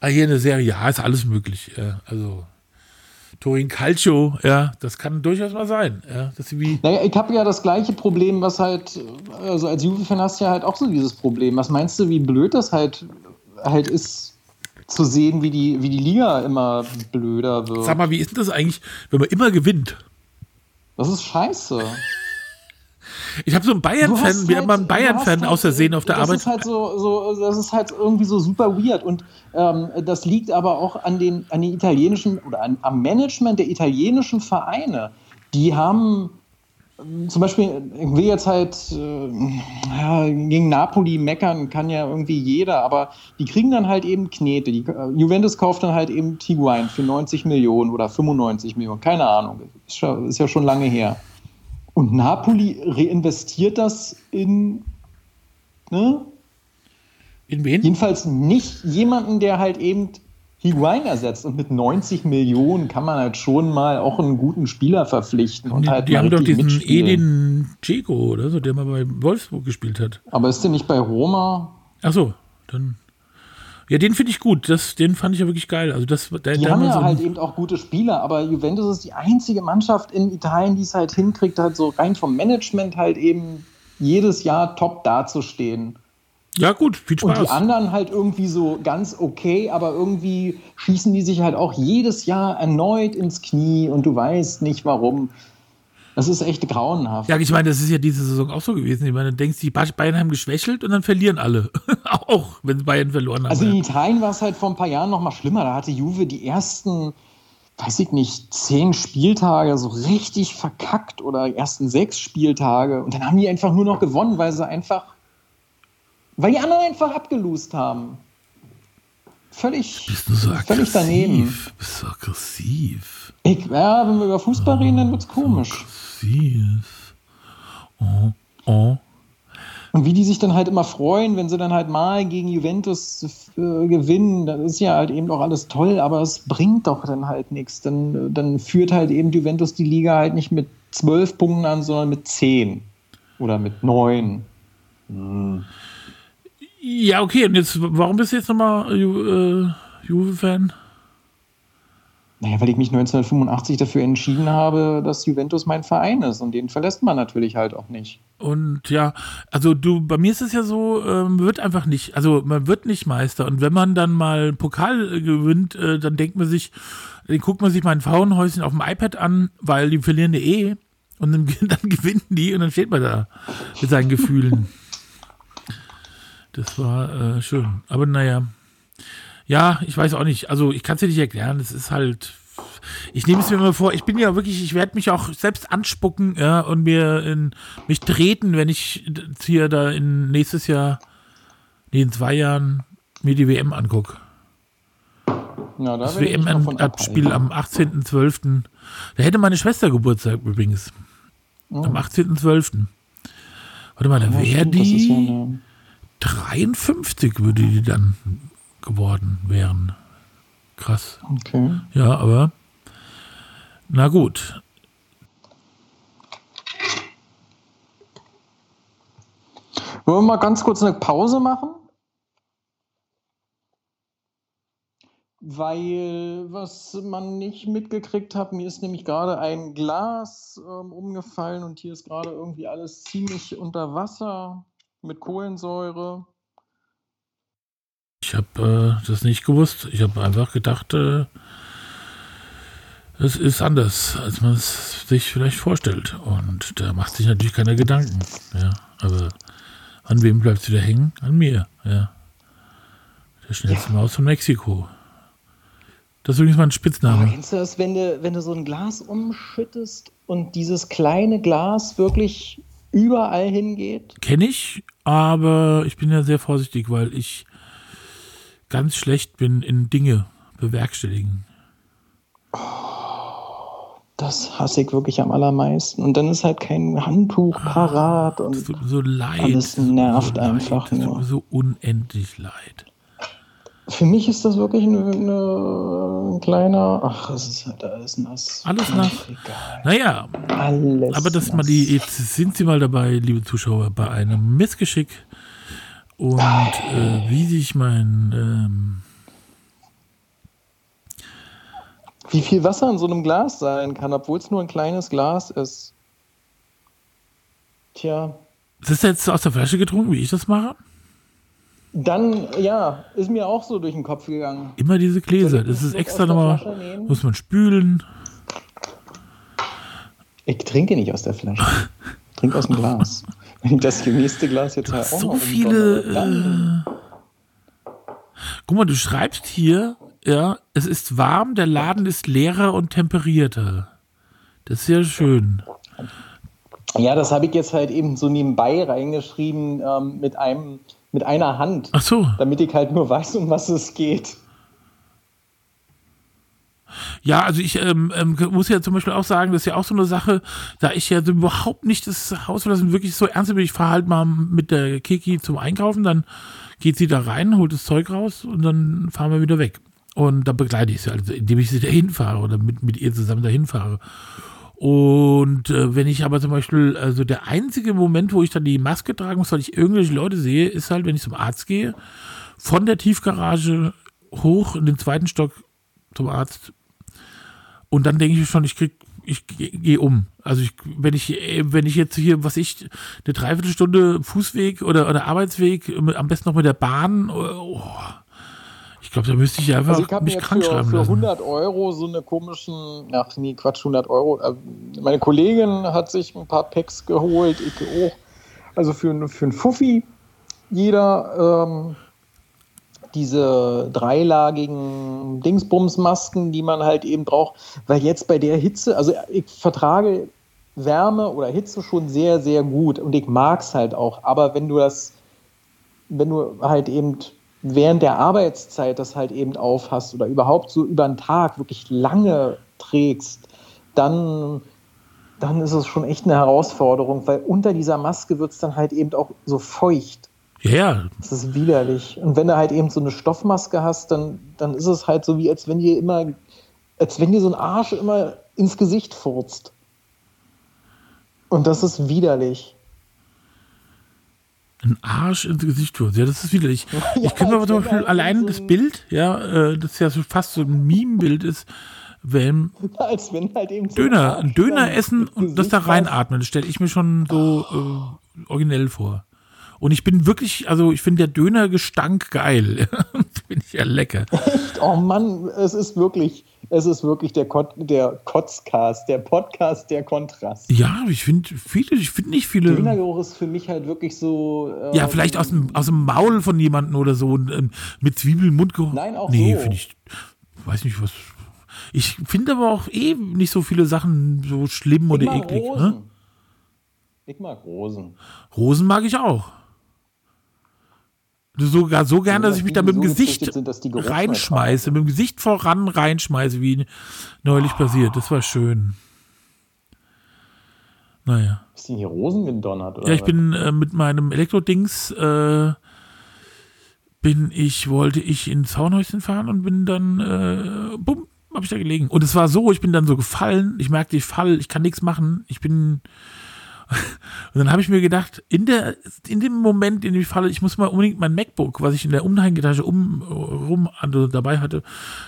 Ah, hier eine Serie, ja, ist alles möglich. Ja, also Torin Calcio, ja, das kann durchaus mal sein. Ja, dass sie wie, Naja, ich habe ja das gleiche Problem, was halt, also als Juve-Fan hast du ja halt auch so dieses Problem. Was meinst du, wie blöd das halt, halt ist, zu sehen, wie die, wie die Liga immer blöder wird? sag mal, wie ist denn das eigentlich, wenn man immer gewinnt? Das ist scheiße. Ich habe so einen Bayern-Fan, wir halt- haben mal einen Bayern-Fan hast aus Versehen auf der das Arbeit. Ist halt so, so, das ist halt irgendwie so super weird. Und ähm, das liegt aber auch an den, an den italienischen oder an, am Management der italienischen Vereine. Die haben ähm, zum Beispiel, ich will jetzt halt äh, ja, gegen Napoli meckern, kann ja irgendwie jeder, aber die kriegen dann halt eben Knete. Die, äh, Juventus kauft dann halt eben Tiguan für 90 Millionen oder 95 Millionen, keine Ahnung. Ist, ist ja schon lange her. Und Napoli reinvestiert das in, ne? In wen? Jedenfalls nicht jemanden, der halt eben Higuain ersetzt. Und mit 90 Millionen kann man halt schon mal auch einen guten Spieler verpflichten und Die, halt die haben doch diesen mitspielen. Edin Dzeko oder so, der mal bei Wolfsburg gespielt hat. Aber ist der nicht bei Roma? Ach so, dann. Ja, den finde ich gut. Das, den fand ich ja wirklich geil. Also das, der, Die haben ja so halt eben auch gute Spieler, aber Juventus ist die einzige Mannschaft in Italien, die es halt hinkriegt, halt so rein vom Management halt eben jedes Jahr top dazustehen. ja gut, viel Und Spaß. die anderen halt irgendwie so ganz okay, aber irgendwie schießen die sich halt auch jedes Jahr erneut ins Knie und du weißt nicht warum. Das ist echt grauenhaft. Ja, ich meine, das ist ja diese Saison auch so gewesen. Ich meine, du denkst, die Bayern haben geschwächelt und dann verlieren alle. auch, wenn Bayern verloren haben. Also in. Italien war es halt vor ein paar Jahren noch mal schlimmer. Da hatte Juve die ersten, weiß ich nicht, zehn Spieltage so richtig verkackt oder die ersten sechs Spieltage. Und dann haben die einfach nur noch gewonnen, weil sie einfach, weil die anderen einfach abgelost haben. Völlig, Bist du so völlig daneben. Bist du aggressiv? Ich, ja, wenn wir über Fußball reden, dann wird's komisch. Aggressiv. Oh, oh. Und wie die sich dann halt immer freuen, wenn sie dann halt mal gegen Juventus äh, gewinnen, das ist ja halt eben auch alles toll, aber es bringt doch dann halt nichts. Dann, dann führt halt eben Juventus die Liga halt nicht mit zwölf Punkten an, sondern mit zehn oder mit neun. Ja, okay. Und jetzt, warum bist du jetzt nochmal Ju, äh, Juve-Fan? Naja, weil ich mich 1985 dafür entschieden habe, dass Juventus mein Verein ist und den verlässt man natürlich halt auch nicht. Und ja, also du, bei mir ist es ja so, ähm, wird einfach nicht, also man wird nicht Meister. Und wenn man dann mal einen Pokal äh, gewinnt, äh, dann denkt man sich, dann guckt man sich mein Frauenhäuschen auf dem iPad an, weil die verlieren ja eh. Und dann, dann gewinnen die und dann steht man da mit seinen Gefühlen. Das war äh, schön. Aber naja. Ja, ich weiß auch nicht. Also ich kann es dir nicht erklären. Es ist halt. Ich nehme es mir mal vor, ich bin ja wirklich, ich werde mich auch selbst anspucken, ja, und mir in, mich treten, wenn ich hier da in nächstes Jahr, nee, in zwei Jahren, mir die WM angucke. Ja, da Das abhalten. am 18.12. Da hätte meine Schwester Geburtstag übrigens. Am 18.12. Warte mal, da Ja, wäre die ja eine- 53 würde die dann geworden wären. Krass. Okay. Ja, aber na gut. Wollen wir mal ganz kurz eine Pause machen? weil was man nicht mitgekriegt hat, mir ist nämlich gerade ein Glas ähm, umgefallen und hier ist gerade irgendwie alles ziemlich unter Wasser mit Kohlensäure. Ich habe äh, das nicht gewusst. Ich habe einfach gedacht, äh, es ist anders, als man es sich vielleicht vorstellt. Und da macht sich natürlich keiner Gedanken. Ja, aber an wem bleibt es wieder hängen? An mir. Ja. Der schnellste ja. Maus von Mexiko. Das ist übrigens mein Spitzname. Aber kennst du das, wenn du, wenn du so ein Glas umschüttest und dieses kleine Glas wirklich überall hingeht? Kenne ich, aber ich bin ja sehr vorsichtig, weil ich ganz schlecht bin in Dinge bewerkstelligen. Das hasse ich wirklich am allermeisten. Und dann ist halt kein Handtuch parat und so, so leid. alles nervt so einfach leid, nur. So unendlich leid. Für mich ist das wirklich eine, eine, ein kleiner. Ach, es ist halt alles nass. Alles nass. Naja, Alles aber das nass. mal die, jetzt sind Sie mal dabei, liebe Zuschauer, bei einem Missgeschick und äh, wie sich mein ähm, Wie viel Wasser in so einem Glas sein kann, obwohl es nur ein kleines Glas ist. Tja, ist das jetzt aus der Flasche getrunken, wie ich das mache? dann, ja, ist mir auch so durch den Kopf gegangen. Immer diese Gläser. Das ist extra nochmal, muss man spülen. Ich trinke nicht aus der Flasche. Ich trinke aus dem Glas. Wenn ich das nächste Glas jetzt halt auch So viele. dann- Äh, guck mal, du schreibst hier, ja, es ist warm, der Laden ist leerer und temperierter. Das ist ja schön. Ja, das habe ich jetzt halt eben so nebenbei reingeschrieben ähm, mit einem mit einer Hand, Ach so. damit ich halt nur weiß, um was es geht. Ja, also ich ähm, ähm, muss ja zum Beispiel auch sagen, das ist ja auch so eine Sache, da ich ja überhaupt nicht das Haus verlassen wirklich so ernst bin. Ich fahre halt mal mit der Kiki zum Einkaufen, dann geht sie da rein, holt das Zeug raus und dann fahren wir wieder weg. Und da begleite ich sie, also indem ich sie dahin fahre oder mit, mit ihr zusammen dahin fahre. Und äh, wenn ich aber zum Beispiel, also der einzige Moment, wo ich dann die Maske tragen muss, weil ich irgendwelche Leute sehe, ist halt, wenn ich zum Arzt gehe, von der Tiefgarage hoch in den zweiten Stock zum Arzt. Und dann denke ich schon, ich krieg, ich gehe geh um. Also ich, wenn ich, äh, wenn ich jetzt hier, was ich, eine Dreiviertelstunde Fußweg oder, oder Arbeitsweg, mit- am besten noch mit der Bahn, oh, ich glaube, da müsste ich einfach Also ich mich krank für, schreiben für lassen. 100 Euro so eine komischen, ach nee, Quatsch, 100 Euro. äh, Meine Kollegin hat sich ein paar Packs geholt, ich auch. Also für, für einen Fuffi jeder ähm, diese dreilagigen Dingsbumsmasken, die man halt eben braucht, weil jetzt bei der Hitze, also ich vertrage Wärme oder Hitze schon sehr, sehr gut und ich mag es halt auch, aber wenn du das, wenn du halt eben während der Arbeitszeit das halt eben aufhast oder überhaupt so über den Tag wirklich lange trägst, dann, dann ist es schon echt eine Herausforderung, weil unter dieser Maske wird es dann halt eben auch so feucht. Ja, ja, Das ist widerlich. Und wenn du halt eben so eine Stoffmaske hast, dann, dann ist es halt so wie, als wenn dir immer, als wenn dir so ein Arsch immer ins Gesicht furzt. Und das ist widerlich. ein Arsch ins Gesicht tut. Ja, das ist widerlich. Ja, ich mir aber zum wenn Beispiel allein so das Bild, ja, äh, das ja so fast so ein Meme-Bild ist, wenn Als wenn halt eben Döner, Döner essen und das da reinatmen, das stelle ich mir schon so äh, originell vor. Und ich bin wirklich, also ich finde der Dönergestank geil. finde ich ja lecker. passt. Oh Mann, es ist wirklich, es ist wirklich der, Kot der Kotzcast, der Podcast der Kontrast. Ja, ich finde viele, ich finde nicht viele. Dönergeruch ist für mich halt wirklich so. äh, Ja, vielleicht aus dem, aus dem Maul von jemandem oder so und, ähm, mit Zwiebeln, Mundgeruch. Nein, auch Nee, so. finde ich, weiß nicht was. Ich finde aber auch eh nicht so viele Sachen so schlimm Ich oder mag eklig. Rosen. Ne? Ich mag Rosen. Rosen mag ich auch. Sogar so gern, dass ich mich die da mit dem so Gesicht sind, die reinschmeiße, mit dem Gesicht voran reinschmeiße, wie neulich passiert. Das war schön. Naja. Ist denn hier Rosen gedonnert? Oder Ja, ich was? bin äh, mit meinem Elektrodings äh, bin ich, wollte ich ins Zaunhäuschen fahren und bin dann, äh, bumm, hab ich da gelegen. Und es war so, ich bin dann so gefallen, ich merkte, ich fall, ich kann nichts machen, ich bin Und dann habe ich mir gedacht, in, der, in dem Moment, in dem ich falle, ich muss mal unbedingt mein MacBook, was ich in der Umhängetasche um, rum also dabei hatte,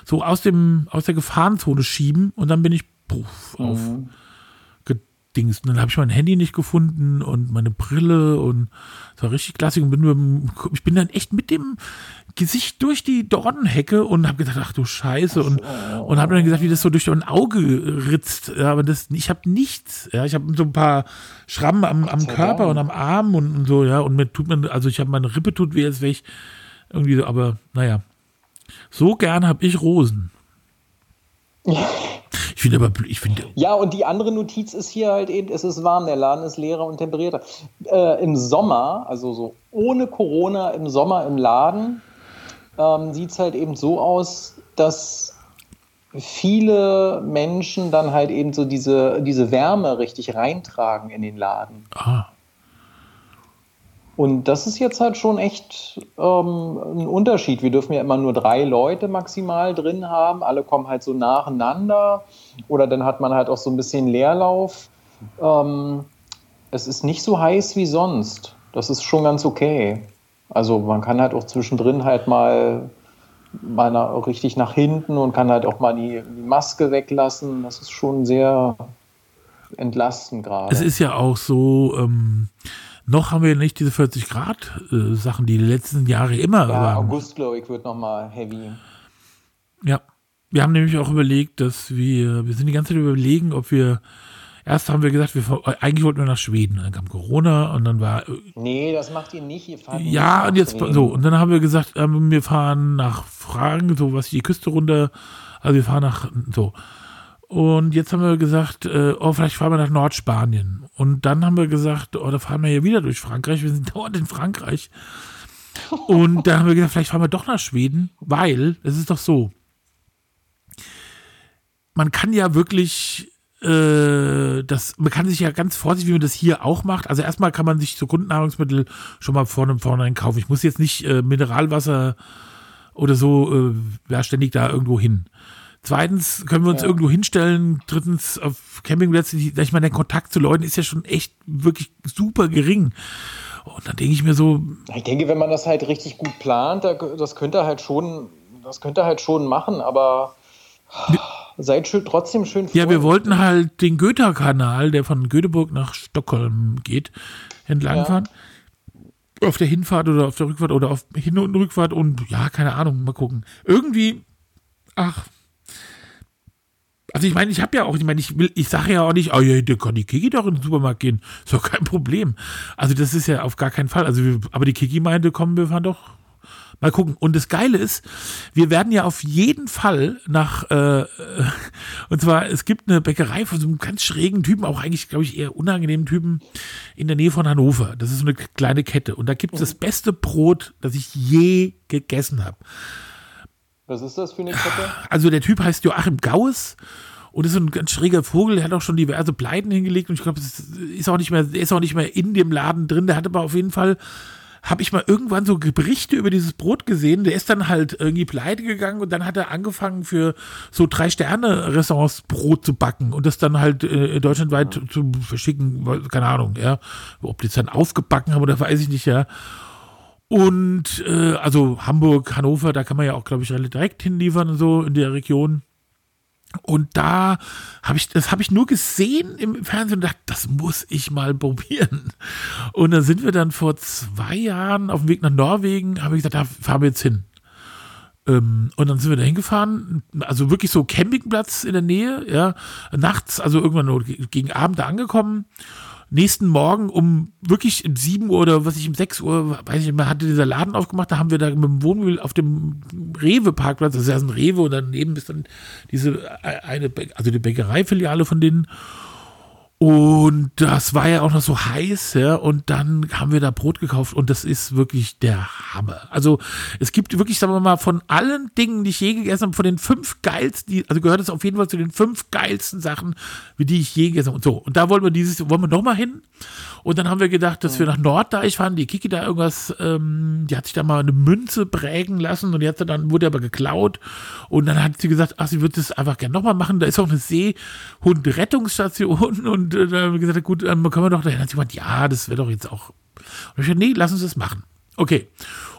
so aus, dem, aus der Gefahrenzone schieben und dann bin ich puff, auf. Mhm Dings. Und dann habe ich mein Handy nicht gefunden und meine Brille und es war richtig klassisch und bin nur, ich bin dann echt mit dem Gesicht durch die Dornenhecke und habe gedacht, ach du Scheiße und, und habe dann gesagt, wie das so durch ein Auge ritzt. Ja, aber das, ich habe nichts. Ja, ich habe so ein paar Schrammen am, am Körper und am Arm und, und, so, ja, und mir tut man, also ich habe meine Rippe tut weh, als wäre ich irgendwie so, aber naja. So gern habe ich Rosen. Ja. Ich finde aber, ich finde. Ja, und die andere Notiz ist hier halt eben, es ist warm, der Laden ist leerer und temperierter. Äh, Im Sommer, also so ohne Corona im Sommer im Laden, ähm, sieht es halt eben so aus, dass viele Menschen dann halt eben so diese, diese Wärme richtig reintragen in den Laden. Ah. Und das ist jetzt halt schon echt ähm, ein Unterschied. Wir dürfen ja immer nur drei Leute maximal drin haben. Alle kommen halt so nacheinander. Oder dann hat man halt auch so ein bisschen Leerlauf. Ähm, es ist nicht so heiß wie sonst. Das ist schon ganz okay. Also man kann halt auch zwischendrin halt mal, mal nach, richtig nach hinten und kann halt auch mal die, die Maske weglassen. Das ist schon sehr entlastend gerade. Es ist ja auch so, ähm, noch haben wir nicht diese 40 Grad äh, Sachen, die die letzten Jahre immer ja, waren. August, glaube ich, wird nochmal heavy. Ja, wir haben nämlich auch überlegt, dass wir, wir sind die ganze Zeit überlegen, ob wir, erst haben wir gesagt, wir, eigentlich wollten wir nach Schweden, dann kam Corona und dann war. Äh, nee, das macht ihr nicht, ihr fahrt Ja, und jetzt, Schweden. so, und dann haben wir gesagt, ähm, wir fahren nach Fragen, so was die Küste runter, also wir fahren nach, so. Und jetzt haben wir gesagt, äh, oh, vielleicht fahren wir nach Nordspanien. Und dann haben wir gesagt, oh, da fahren wir ja wieder durch Frankreich. Wir sind dauernd in Frankreich. Und dann haben wir gesagt, vielleicht fahren wir doch nach Schweden, weil es ist doch so. Man kann ja wirklich, äh, das, man kann sich ja ganz vorsichtig, wie man das hier auch macht. Also erstmal kann man sich so Grundnahrungsmittel schon mal vorne vorne kaufen. Ich muss jetzt nicht äh, Mineralwasser oder so, äh, ja, ständig da irgendwo hin. Zweitens können wir uns ja. irgendwo hinstellen. Drittens auf Campingplätzen, ich meine, der Kontakt zu Leuten ist ja schon echt wirklich super gering. Und dann denke ich mir so. Ich denke, wenn man das halt richtig gut plant, das könnte halt schon, das könnte halt schon machen, aber seid schön, trotzdem schön Ja, wir wollten halt den Goethe-Kanal, der von Göteborg nach Stockholm geht, entlangfahren. Ja. Auf der Hinfahrt oder auf der Rückfahrt oder auf Hin- und Rückfahrt und ja, keine Ahnung, mal gucken. Irgendwie, ach, also ich meine, ich habe ja auch, ich meine, ich will, ich sage ja auch nicht, oh ja, der kann die Kiki doch in den Supermarkt gehen. Ist doch kein Problem. Also das ist ja auf gar keinen Fall. Also, wir, aber die Kiki meinte, komm, wir fahren doch mal gucken. Und das Geile ist, wir werden ja auf jeden Fall nach, äh, und zwar, es gibt eine Bäckerei von so einem ganz schrägen Typen, auch eigentlich, glaube ich, eher unangenehmen Typen in der Nähe von Hannover. Das ist so eine kleine Kette. Und da gibt es das beste Brot, das ich je gegessen habe. Was ist das für eine Kette? Also der Typ heißt Joachim Gaues und ist so ein ganz schräger Vogel. Der hat auch schon diverse Pleiten hingelegt und ich glaube, ist auch nicht mehr, ist auch nicht mehr in dem Laden drin. Der hat aber auf jeden Fall habe ich mal irgendwann so Berichte über dieses Brot gesehen. Der ist dann halt irgendwie pleite gegangen und dann hat er angefangen für so drei Sterne Restaurants Brot zu backen und das dann halt äh, deutschlandweit zu verschicken. Keine Ahnung, ja, ob die es dann aufgebacken haben oder weiß ich nicht, ja. Und äh, also Hamburg, Hannover, da kann man ja auch, glaube ich, direkt hinliefern, so in der Region. Und da habe ich, das habe ich nur gesehen im Fernsehen und dachte, das muss ich mal probieren. Und da sind wir dann vor zwei Jahren auf dem Weg nach Norwegen, habe ich gesagt, da fahren wir jetzt hin. Ähm, und dann sind wir da hingefahren, also wirklich so Campingplatz in der Nähe, ja, nachts, also irgendwann nur gegen Abend da angekommen nächsten Morgen um wirklich um 7 Uhr oder was ich um 6 Uhr, weiß ich nicht mehr, hatte dieser Laden aufgemacht, da haben wir da mit dem Wohnmobil auf dem Rewe-Parkplatz, das ist ja ein Rewe und daneben ist dann diese äh, eine, also die Bäckereifiliale von denen und das war ja auch noch so heiß, ja. Und dann haben wir da Brot gekauft und das ist wirklich der Hammer. Also es gibt wirklich, sagen wir mal, von allen Dingen, die ich je gegessen habe, von den fünf geilsten, also gehört es auf jeden Fall zu den fünf geilsten Sachen, wie die ich je gegessen habe. Und so. Und da wollen wir dieses, wollen wir nochmal hin. Und dann haben wir gedacht, dass wir nach Norddeich fahren. Die Kiki da irgendwas, ähm, die hat sich da mal eine Münze prägen lassen und die hat dann, wurde aber geklaut. Und dann hat sie gesagt, ach, sie würde das einfach gerne nochmal machen. Da ist auch eine Seehund-Rettungsstation und Und äh, dann haben wir gesagt, gut, dann können wir doch dahin. Dann hat gesagt, ja, das wäre doch jetzt auch. Und ich gesagt, nee, lass uns das machen. Okay.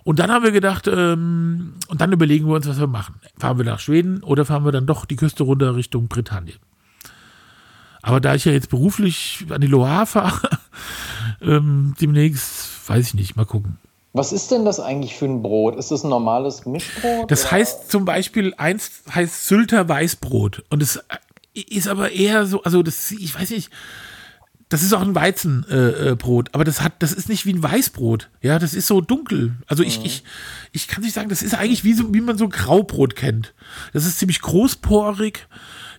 Und dann haben wir gedacht, ähm, und dann überlegen wir uns, was wir machen. Fahren wir nach Schweden oder fahren wir dann doch die Küste runter Richtung Britannien? Aber da ich ja jetzt beruflich an die Loire fahre, ähm, demnächst, weiß ich nicht, mal gucken. Was ist denn das eigentlich für ein Brot? Ist das ein normales Mischbrot? Das oder? heißt zum Beispiel, eins heißt Sylter Weißbrot. Und es ist aber eher so, also das, ich weiß nicht, das ist auch ein Weizenbrot, äh, äh aber das hat, das ist nicht wie ein Weißbrot. Ja, das ist so dunkel. Also ich, mhm. ich, ich kann nicht sagen, das ist eigentlich wie so, wie man so Graubrot kennt. Das ist ziemlich großporig,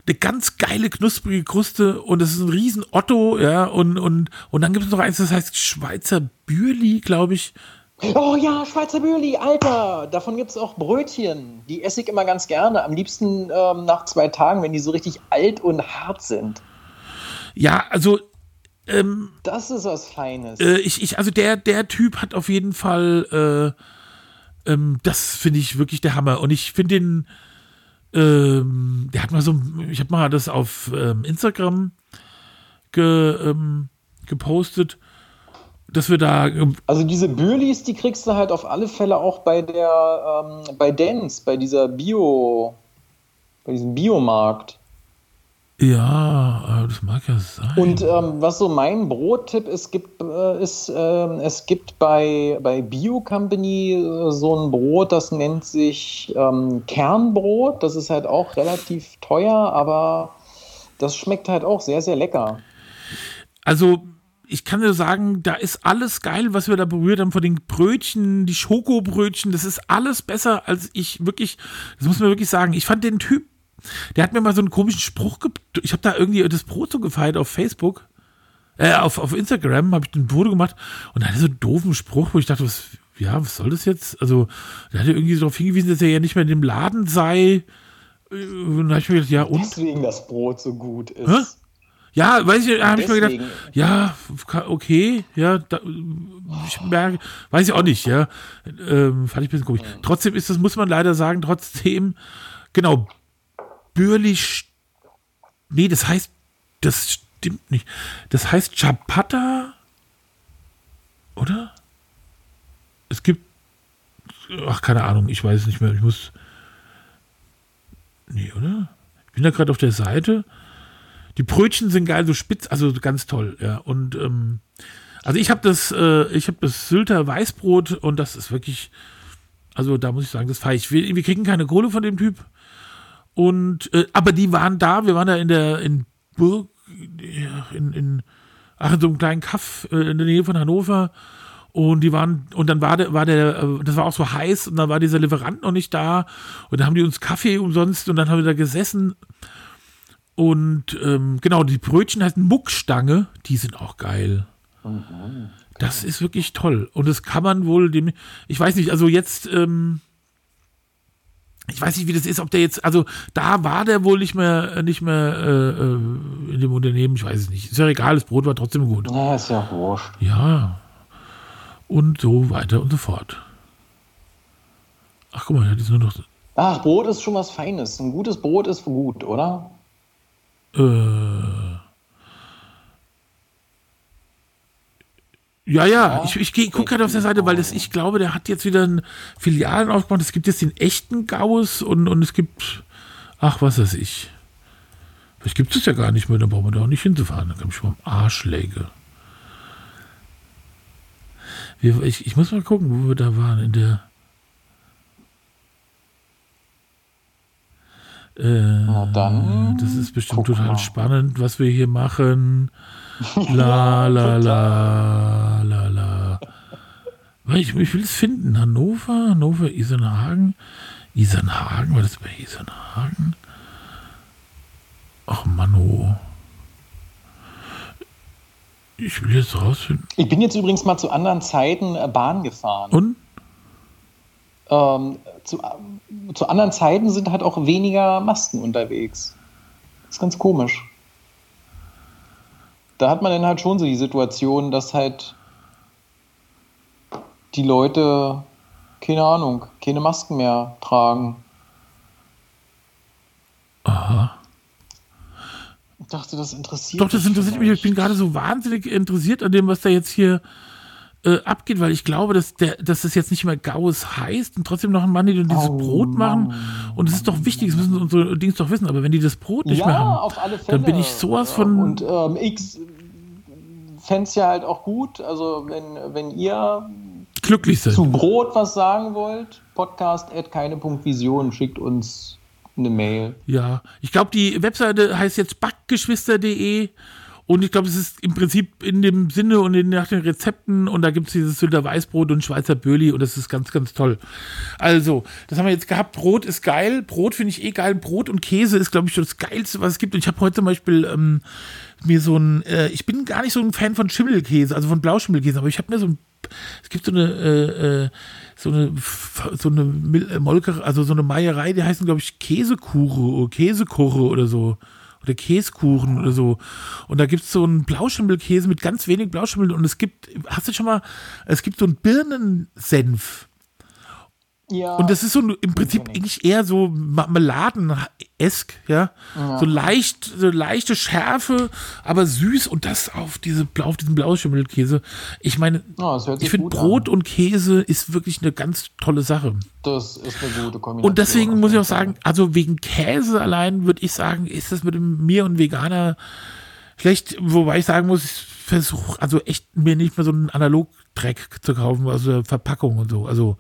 eine ganz geile, knusprige Kruste und das ist ein riesen Otto, ja, und, und, und dann gibt es noch eins, das heißt Schweizer Bürli, glaube ich. Oh ja, Schweizer Bürli, Alter. Davon gibt es auch Brötchen. Die esse ich immer ganz gerne. Am liebsten ähm, nach zwei Tagen, wenn die so richtig alt und hart sind. Ja, also. Ähm, das ist was Feines. Äh, ich, ich, also der, der Typ hat auf jeden Fall. Äh, ähm, das finde ich wirklich der Hammer. Und ich finde den. Ähm, der hat mal so. Ich habe mal das auf ähm, Instagram ge, ähm, gepostet dass wir da. Ähm, also diese Bürlis, die kriegst du halt auf alle Fälle auch bei der, ähm, bei Dance, bei dieser Bio, bei diesem Biomarkt. Ja, das mag ja sein. Und ähm, was so mein Brottipp ist, gibt, äh, ist äh, es gibt bei, bei Bio Company äh, so ein Brot, das nennt sich ähm, Kernbrot. Das ist halt auch relativ teuer, aber das schmeckt halt auch sehr, sehr lecker. Also ich kann dir sagen, da ist alles geil, was wir da berührt haben, von den Brötchen, die Schokobrötchen, das ist alles besser, als ich wirklich, das muss man wirklich sagen. Ich fand den Typ, der hat mir mal so einen komischen Spruch, ich habe da irgendwie das Brot so gefeiert auf Facebook, äh, auf, auf Instagram habe ich ein Foto gemacht und da hatte so einen doofen Spruch, wo ich dachte, was, ja, was soll das jetzt? Also, da hat er irgendwie darauf hingewiesen, dass er ja nicht mehr in dem Laden sei. Und da habe ich mir gedacht, ja, und? Deswegen das Brot so gut ist. Hä? Ja, weiß ich, habe ich mir gedacht, ja, okay, ja, da, ich merke, weiß ich auch nicht, ja, ähm, fand ich ein bisschen komisch. Mhm. Trotzdem ist das, muss man leider sagen, trotzdem, genau, bürlich, nee, das heißt, das stimmt nicht, das heißt Chapata, oder? Es gibt, ach, keine Ahnung, ich weiß es nicht mehr, ich muss, nee, oder? Ich bin da gerade auf der Seite, die Brötchen sind geil, so spitz, also ganz toll, ja. Und ähm, also ich habe das, äh, ich habe das Sylter Weißbrot und das ist wirklich, also da muss ich sagen, das feiere ich. Wir, wir, kriegen keine Kohle von dem Typ. Und äh, aber die waren da, wir waren da in der in Burg, in, in, ach, in so einem kleinen Kaff äh, in der Nähe von Hannover. Und die waren, und dann war der, war der, äh, das war auch so heiß und dann war dieser Lieferant noch nicht da. Und dann haben die uns Kaffee umsonst und dann haben wir da gesessen. Und ähm, genau, die Brötchen heißen Muckstange, die sind auch geil. Mhm. Das ist wirklich toll. Und das kann man wohl dem, ich weiß nicht, also jetzt, ähm, ich weiß nicht, wie das ist, ob der jetzt, also da war der wohl nicht mehr, nicht mehr äh, äh in dem Unternehmen, ich weiß es nicht. Ist ja egal, das Brot war trotzdem gut. Ja, ist ja wurscht. Ja. Und so weiter und so fort. Ach, guck mal, das ist nur noch. Ach, Brot ist schon was Feines. Ein gutes Brot ist gut, oder? Äh, ja, ja, ich, ich gucke gerade auf der Seite, weil das, ich glaube, der hat jetzt wieder ein Filialen aufgebaut. Es gibt jetzt den echten Gauss und, und es gibt, ach, was weiß ich. Vielleicht gibt es ja gar nicht mehr, dann brauchen wir da auch nicht hinzufahren. Dann komme ich mal Arschläge. Wir, ich, ich muss mal gucken, wo wir da waren. In der. Äh, Na dann. Das ist bestimmt total mal. spannend, was wir hier machen. La, la, la, la, la. Ich, ich will es finden. Hannover, Hannover, Isernhagen. Isernhagen, war das bei Isernhagen? Ach, Mano. Ich will jetzt rausfinden. Ich bin jetzt übrigens mal zu anderen Zeiten äh, Bahn gefahren. Und? Ähm, zu, zu anderen Zeiten sind halt auch weniger Masken unterwegs. Das ist ganz komisch. Da hat man dann halt schon so die Situation, dass halt die Leute, keine Ahnung, keine Masken mehr tragen. Aha. dachte, das interessiert Doch, das interessiert mich. Ich bin gerade so wahnsinnig interessiert an dem, was da jetzt hier äh, abgeht, weil ich glaube, dass, der, dass das jetzt nicht mehr Gaues heißt und trotzdem noch ein Mann, die dieses oh, Brot machen. Und es ist doch wichtig, das müssen unsere Dings doch wissen. Aber wenn die das Brot nicht ja, mehr haben, auf alle Fälle. dann bin ich sowas von. Und ähm, ich fände es ja halt auch gut, also wenn, wenn ihr glücklich seid. zu Brot was sagen wollt, podcast at keine.vision, schickt uns eine Mail. Ja, ich glaube, die Webseite heißt jetzt backgeschwister.de und ich glaube, es ist im Prinzip in dem Sinne und in, nach den Rezepten und da gibt es dieses Sünder Weißbrot und Schweizer Böli und das ist ganz, ganz toll. Also, das haben wir jetzt gehabt. Brot ist geil. Brot finde ich eh geil. Brot und Käse ist, glaube ich, das Geilste, was es gibt. Und ich habe heute zum Beispiel ähm, mir so ein, äh, ich bin gar nicht so ein Fan von Schimmelkäse, also von Blauschimmelkäse, aber ich habe mir so ein, es gibt so eine, äh, äh so eine, so eine Molke, also so eine Meierei, die heißen, glaube ich, Käsekuche oder Käsekuche oder so oder Käsekuchen oder so. Und da gibt es so einen Blauschimmelkäse mit ganz wenig Blauschimmel und es gibt, hast du schon mal, es gibt so einen Birnensenf. Ja, und das ist so im Prinzip eigentlich eher so Marmeladen-esk, ja? ja? So leicht, so leichte Schärfe, aber süß und das auf diese auf diesen Blauschimmelkäse. Ich meine, oh, ich finde Brot an. und Käse ist wirklich eine ganz tolle Sache. Das ist eine gute Kombination. Und deswegen muss ich auch sagen, also wegen Käse allein würde ich sagen, ist das mit dem mir und Veganer schlecht, wobei ich sagen muss, ich versuche also echt mir nicht mehr so einen Analogdreck zu kaufen, also Verpackung und so. Also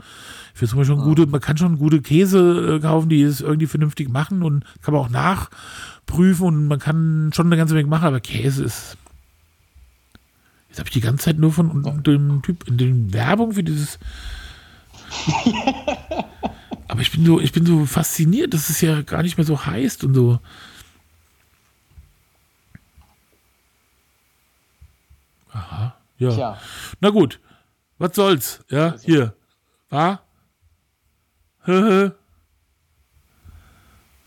ich finde schon gute, man kann schon gute Käse äh, kaufen, die es irgendwie vernünftig machen und kann man auch nachprüfen und man kann schon eine ganze Menge machen, aber Käse ist. Jetzt habe ich die ganze Zeit nur von ja. dem Typ in den Werbung für dieses. aber ich bin so, ich bin so fasziniert, dass es ja gar nicht mehr so heißt und so. Aha, ja. Tja. Na gut, was soll's, ja, also. hier. War?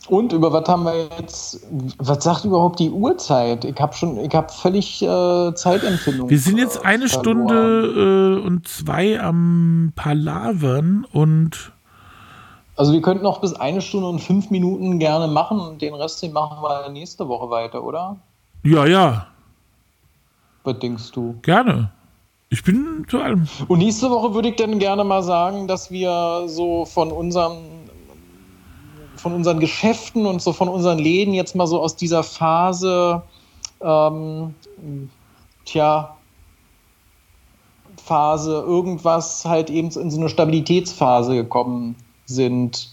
Und über was haben wir jetzt? Was sagt überhaupt die Uhrzeit? Ich habe schon, ich habe völlig äh, Zeitempfindung. Wir sind jetzt eine verloren. Stunde äh, und zwei am Palavern und also wir könnten noch bis eine Stunde und fünf Minuten gerne machen und den Rest den machen wir nächste Woche weiter, oder? Ja, ja. Was denkst du? Gerne. Ich bin zu allem. Und nächste Woche würde ich dann gerne mal sagen, dass wir so von unseren, von unseren Geschäften und so von unseren Läden jetzt mal so aus dieser Phase, ähm, tja, Phase irgendwas halt eben in so eine Stabilitätsphase gekommen sind.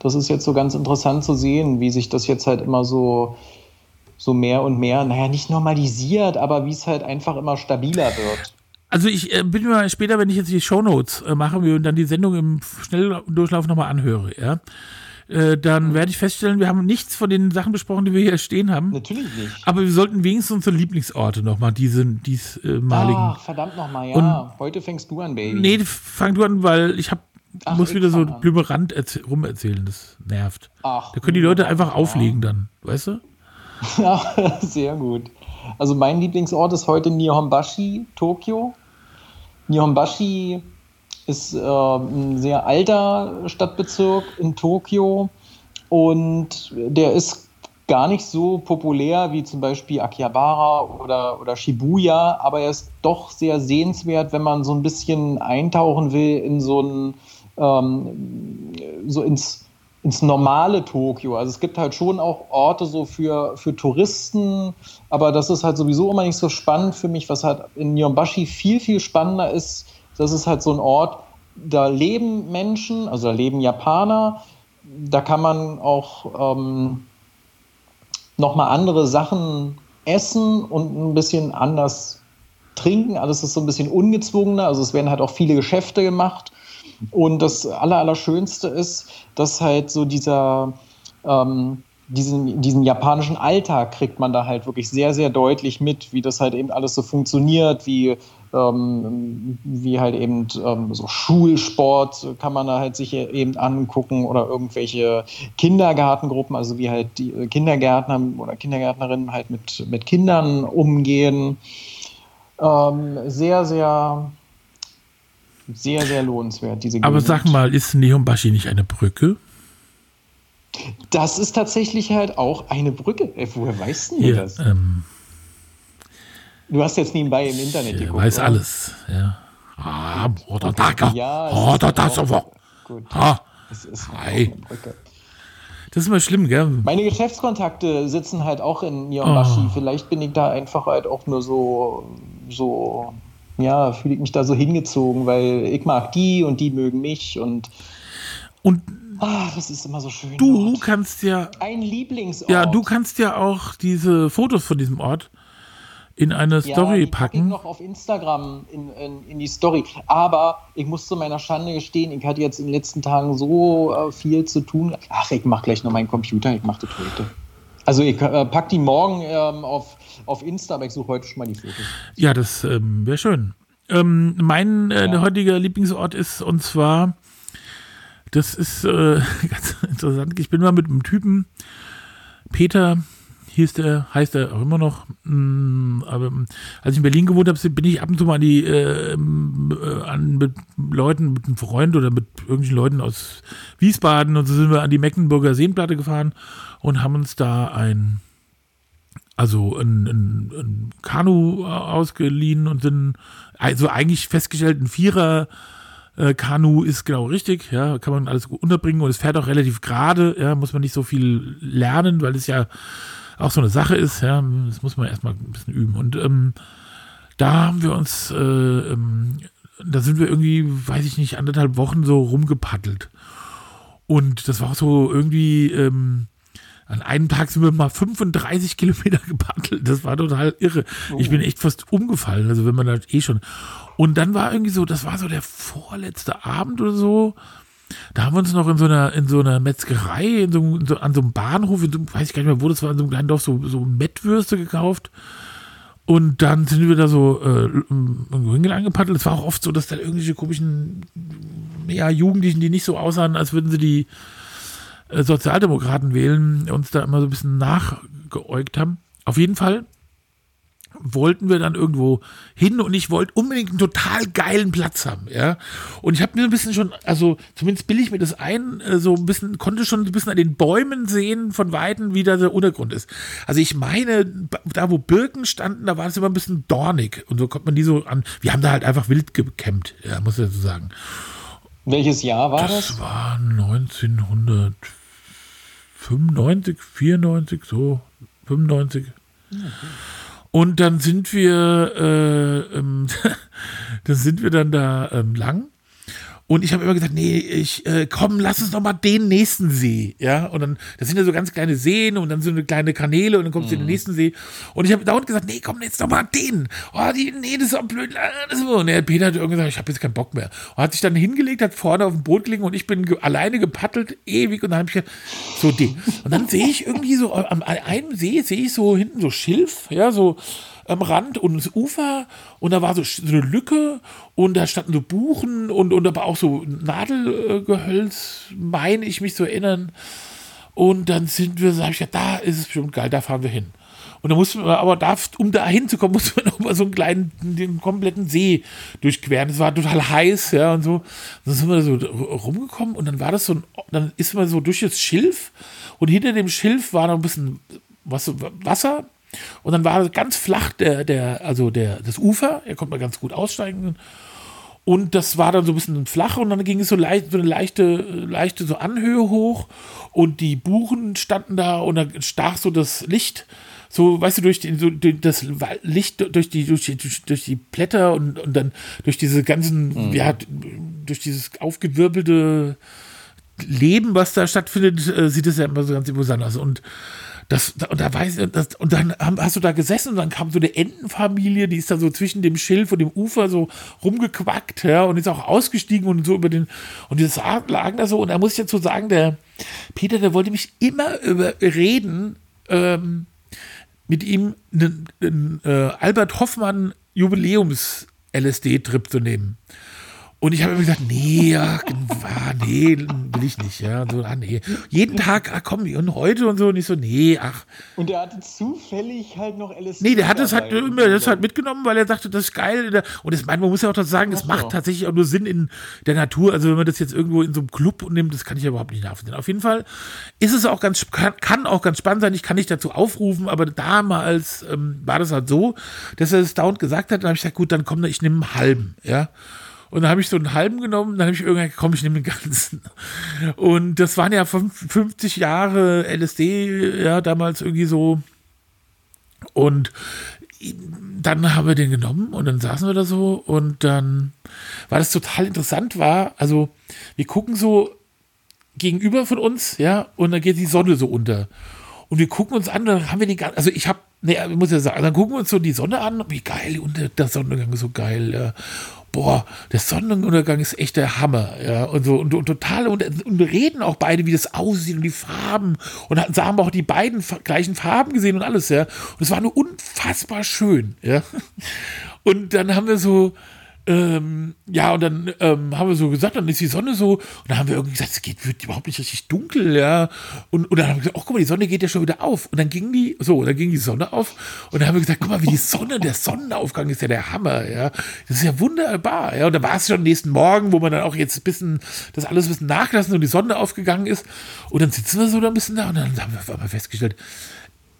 Das ist jetzt so ganz interessant zu sehen, wie sich das jetzt halt immer so so mehr und mehr, naja, nicht normalisiert, aber wie es halt einfach immer stabiler wird. Also ich äh, bin mir später, wenn ich jetzt die Shownotes äh, mache und dann die Sendung im Schnelldurchlauf nochmal anhöre, ja, äh, dann mhm. werde ich feststellen, wir haben nichts von den Sachen besprochen, die wir hier stehen haben. Natürlich nicht. Aber wir sollten wenigstens unsere Lieblingsorte nochmal, diese diesmaligen. Ach, verdammt nochmal, ja. Und Heute fängst du an, Baby. Nee, fang du an, weil ich hab, Ach, muss wieder so blümerant rumerzählen, das nervt. Ach, da können die Leute einfach ja. auflegen dann, weißt du? Ja, sehr gut. Also mein Lieblingsort ist heute Nihonbashi, Tokio. Nihonbashi ist äh, ein sehr alter Stadtbezirk in Tokio und der ist gar nicht so populär wie zum Beispiel Akihabara oder, oder Shibuya, aber er ist doch sehr sehenswert, wenn man so ein bisschen eintauchen will in so ein ähm, so ins ins normale Tokio. Also es gibt halt schon auch Orte so für, für Touristen, aber das ist halt sowieso immer nicht so spannend für mich, was halt in Nyombashi viel, viel spannender ist. Das ist halt so ein Ort, da leben Menschen, also da leben Japaner, da kann man auch ähm, nochmal andere Sachen essen und ein bisschen anders trinken. Alles ist so ein bisschen ungezwungener, also es werden halt auch viele Geschäfte gemacht und das Allerallerschönste ist, dass halt so dieser, ähm, diesen, diesen japanischen Alltag kriegt man da halt wirklich sehr, sehr deutlich mit, wie das halt eben alles so funktioniert, wie, ähm, wie halt eben ähm, so Schulsport kann man da halt sich eben angucken oder irgendwelche Kindergartengruppen, also wie halt die Kindergärtner oder Kindergärtnerinnen halt mit, mit Kindern umgehen. Ähm, sehr, sehr sehr, sehr lohnenswert, diese Aber sag mal, ist Neonbashi nicht eine Brücke? Das ist tatsächlich halt auch eine Brücke. Äh, woher weißt du ja, das? Ähm, du hast jetzt nebenbei im Internet geguckt. Ich weiß oder? alles, ja. Ah, oder da, ja, oder das aber. Gut. Ah, das ist eine Brücke. Das ist immer schlimm, gell? Meine Geschäftskontakte sitzen halt auch in Miyambashi. Oh. Vielleicht bin ich da einfach halt auch nur so, so, ja, fühle ich mich da so hingezogen, weil ich mag die und die mögen mich und. Und Ach, das ist immer so schön. Du Ort. kannst ja. Ein Lieblingsort. Ja, du kannst ja auch diese Fotos von diesem Ort in eine Story ja, die packen. Ich noch auf Instagram in, in, in, die Story. Aber ich muss zu meiner Schande gestehen, ich hatte jetzt in den letzten Tagen so äh, viel zu tun. Ach, ich mache gleich noch meinen Computer, ich mache das heute. Also ich äh, pack die morgen ähm, auf, auf Insta, aber ich suche heute schon mal die Fotos. Ja, das ähm, wäre schön. Ähm, mein äh, ja. heutiger Lieblingsort ist und zwar, das ist äh, ganz interessant. Ich bin mal mit einem Typen, Peter, hieß der, heißt er auch immer noch. Mm, aber als ich in Berlin gewohnt habe, bin ich ab und zu mal an die äh, äh, an mit Leuten, mit einem Freund oder mit irgendwelchen Leuten aus Wiesbaden und so sind wir an die Mecklenburger Seenplatte gefahren und haben uns da ein also ein, ein, ein Kanu ausgeliehen und sind also eigentlich festgestellt ein Vierer äh, Kanu ist genau richtig, ja, kann man alles gut unterbringen und es fährt auch relativ gerade, ja, muss man nicht so viel lernen, weil es ja auch so eine Sache ist, ja, das muss man erstmal ein bisschen üben. Und ähm, da haben wir uns, äh, ähm, da sind wir irgendwie, weiß ich nicht, anderthalb Wochen so rumgepaddelt. Und das war auch so irgendwie, ähm, an einem Tag sind wir mal 35 Kilometer gepaddelt. Das war total irre. Oh. Ich bin echt fast umgefallen. Also wenn man da eh schon. Und dann war irgendwie so, das war so der vorletzte Abend oder so. Da haben wir uns noch in so einer, in so einer Metzgerei, in so, in so, an so einem Bahnhof, in so, weiß ich gar nicht mehr, wo das war, in so einem kleinen Dorf, so, so Mettwürste gekauft. Und dann sind wir da so äh, irgendwo angepaddelt. Es war auch oft so, dass da irgendwelche komischen ja, Jugendlichen, die nicht so aussahen, als würden sie die Sozialdemokraten wählen, uns da immer so ein bisschen nachgeäugt haben. Auf jeden Fall wollten wir dann irgendwo hin und ich wollte unbedingt einen total geilen Platz haben, ja. Und ich habe mir ein bisschen schon, also zumindest bilde ich mir das ein, äh, so ein bisschen, konnte schon ein bisschen an den Bäumen sehen von Weitem, wie da der Untergrund ist. Also ich meine, da wo Birken standen, da war es immer ein bisschen dornig und so kommt man die so an. Wir haben da halt einfach wild gekämmt, ja, muss ich so sagen. Welches Jahr war das? Das war 1995, 94, so 95. Okay. Und dann sind wir, äh, ähm, dann sind wir dann da ähm, lang und ich habe immer gesagt, nee, ich äh, komm, lass uns doch mal den nächsten See, ja. Und dann, das sind ja so ganz kleine Seen und dann so eine kleine Kanäle und dann kommst du mhm. in den mhm. nächsten See. Und ich habe dauernd gesagt, nee, komm jetzt doch mal den. Oh, die, nee, das ist doch blöd. Ist und der Peter hat irgendwie gesagt, ich habe jetzt keinen Bock mehr. Und hat sich dann hingelegt, hat vorne auf dem Boot gelegen und ich bin ge alleine gepaddelt, ewig. Und dann habe ich gesagt, so den. Und dann sehe ich irgendwie so am einem See sehe ich so hinten so Schilf, ja, so am Rand und das Ufer und da war so, eine Lücke und da standen so Buchen und, und aber auch so Nadelgehölz, meine ich mich zu erinnern. Und dann sind wir, so habe ich gedacht, da ist es bestimmt geil, da fahren wir hin. Und dann mussten wir aber, da, um da hinzukommen, mussten wir nochmal so einen kleinen, den kompletten See durchqueren. Es war total heiß, ja, und so. Dann sind wir so rumgekommen und dann war das so ein, dann ist man so durch das Schilf und hinter dem Schilf war noch ein bisschen Wasser und dann war ganz flach der, der, also der, das Ufer, er konnte mal ganz gut aussteigen. Und das war dann so ein bisschen flach und dann ging es so, leicht, so eine leichte, leichte so Anhöhe hoch und die Buchen standen da und dann stach so das Licht, so, weißt du, durch die, so, das Licht durch die, durch die, durch die Blätter und, und dann durch diese ganzen, mhm. ja, durch dieses aufgewirbelte Leben, was da stattfindet, äh, sieht es ja immer so ganz imposant aus. Und das, und da weiß das, und dann hast du da gesessen und dann kam so eine Entenfamilie, die ist da so zwischen dem Schilf und dem Ufer so rumgequackt, ja, und ist auch ausgestiegen und so über den, und die lagen da so, und da muss ich dazu sagen, der Peter, der wollte mich immer überreden, ähm, mit ihm einen, einen äh, Albert Hoffmann Jubiläums LSD-Trip zu nehmen. Und ich habe immer gesagt, nee, ach, ah, nee, will ich nicht, ja. So, ah, nee. Jeden Tag, ach komm, und heute und so, und ich so, nee, ach. Und der hatte zufällig halt noch LSD. Nee, der hat es halt immer das halt mitgenommen, weil er sagte, das ist geil. Und das, man muss ja auch das sagen, das macht tatsächlich auch nur Sinn in der Natur. Also wenn man das jetzt irgendwo in so einem Club nimmt, das kann ich ja überhaupt nicht nachvollziehen. Auf jeden Fall ist es auch ganz, kann, kann auch ganz spannend sein. Ich kann nicht dazu aufrufen, aber damals ähm, war das halt so, dass er es dauernd gesagt hat. Dann habe ich gesagt, gut, dann komm, ich nehme einen halben, ja. Und dann habe ich so einen halben genommen, dann habe ich irgendwann, komm, ich nehme den ganzen. Und das waren ja 50 Jahre LSD, ja, damals irgendwie so. Und dann haben wir den genommen und dann saßen wir da so und dann war das total interessant, war, also wir gucken so gegenüber von uns, ja, und dann geht die Sonne so unter. Und wir gucken uns an, dann haben wir den ganzen, also ich habe, ich muss ja sagen, dann gucken wir uns so die Sonne an, wie geil, unter der Sonnengang ist so geil, ja boah, der Sonnenuntergang ist echt der Hammer, ja, und so, und, und total, und, und reden auch beide, wie das aussieht und die Farben, und hatten, haben auch die beiden gleichen Farben gesehen und alles, ja, und es war nur unfassbar schön, ja, und dann haben wir so, ähm, ja, und dann ähm, haben wir so gesagt, dann ist die Sonne so, und dann haben wir irgendwie gesagt, es geht, wird überhaupt nicht richtig dunkel, ja. Und, und dann haben wir gesagt, oh, guck mal, die Sonne geht ja schon wieder auf. Und dann ging die, so, dann ging die Sonne auf, und dann haben wir gesagt, guck mal, wie die Sonne, der Sonnenaufgang ist ja der Hammer, ja. Das ist ja wunderbar, ja. Und dann war es schon nächsten Morgen, wo man dann auch jetzt ein bisschen, das alles ein bisschen nachgelassen und die Sonne aufgegangen ist. Und dann sitzen wir so da ein bisschen da, und dann haben wir festgestellt,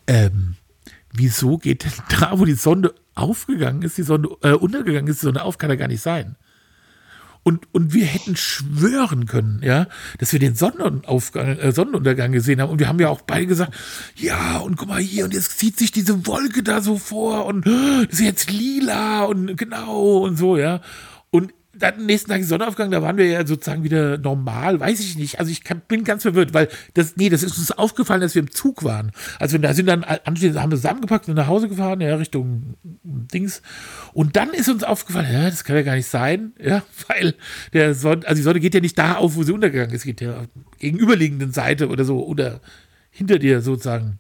ähm, wieso geht denn da, wo die Sonne aufgegangen ist, die Sonne äh, untergegangen ist, die Sonne auf, kann ja gar nicht sein. Und, und wir hätten schwören können, ja, dass wir den Sonnenaufgang, äh, Sonnenuntergang gesehen haben. Und wir haben ja auch beide gesagt, ja, und guck mal hier, und jetzt zieht sich diese Wolke da so vor und das ist jetzt lila und genau und so, ja. Und dann nächsten Tag Sonnenaufgang, da waren wir ja sozusagen wieder normal, weiß ich nicht. Also ich kann, bin ganz verwirrt, weil das, nee, das ist uns aufgefallen, dass wir im Zug waren. Also da sind dann anschließend haben wir zusammengepackt und nach Hause gefahren, ja, Richtung Dings. Und dann ist uns aufgefallen, ja, das kann ja gar nicht sein, ja, weil der Sonne, also die Sonne geht ja nicht da auf, wo sie untergegangen ist, geht ja gegenüberliegenden Seite oder so, oder hinter dir sozusagen.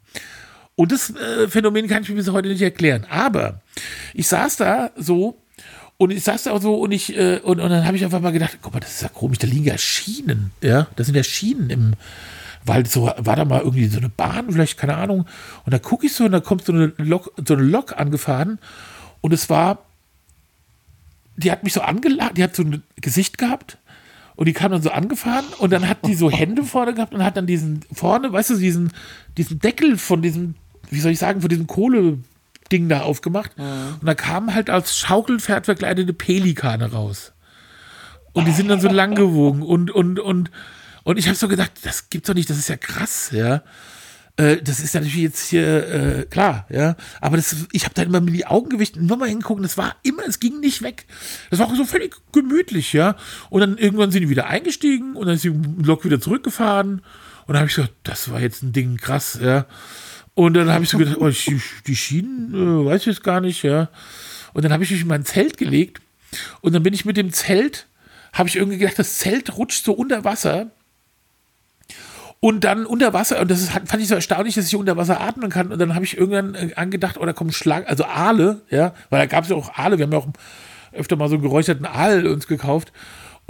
Und das äh, Phänomen kann ich mir bis heute nicht erklären. Aber ich saß da so und ich saß da auch so und ich, äh, und, und dann habe ich einfach mal gedacht, guck mal, das ist ja komisch, da liegen ja Schienen, ja, das sind ja Schienen im, weil so war da mal irgendwie so eine Bahn, vielleicht, keine Ahnung. Und da gucke ich so und da kommt so eine Lok, so eine Lok angefahren und es war, die hat mich so angelacht, die hat so ein Gesicht gehabt und die kam dann so angefahren und dann hat die so Hände vorne gehabt und hat dann diesen vorne, weißt du, diesen, diesen Deckel von diesem, wie soll ich sagen, von diesem Kohle Ding da aufgemacht. Mhm. Und da kamen halt als Schaukelpferd verkleidete Pelikane raus. Und die sind dann so lang gewogen. Und, und, und, und ich habe so gedacht, das gibt's doch nicht, das ist ja krass, ja. Äh, das ist natürlich jetzt hier äh, klar, ja. Aber das, ich habe dann immer mit die Augen gewicht und nochmal hingucken. Das war immer, es ging nicht weg. Das war auch so völlig gemütlich, ja. Und dann irgendwann sind die wieder eingestiegen und dann ist die Lok wieder zurückgefahren. Und dann habe ich gesagt, das war jetzt ein Ding krass, ja. Und dann habe ich so gedacht, oh, die, Schienen, äh, weiß ich jetzt gar nicht, ja. Und dann habe ich mich in mein Zelt gelegt und dann bin ich mit dem Zelt, habe ich irgendwie gedacht, das Zelt rutscht so unter Wasser. Und dann unter Wasser, und das ist, fand ich so erstaunlich, dass ich unter Wasser atmen kann. Und dann habe ich irgendwann äh, angedacht, oh, kommen Schlangen, also Aale, ja, weil da gab es ja auch Aale, wir haben ja auch öfter mal so einen geräucherten Aal uns gekauft.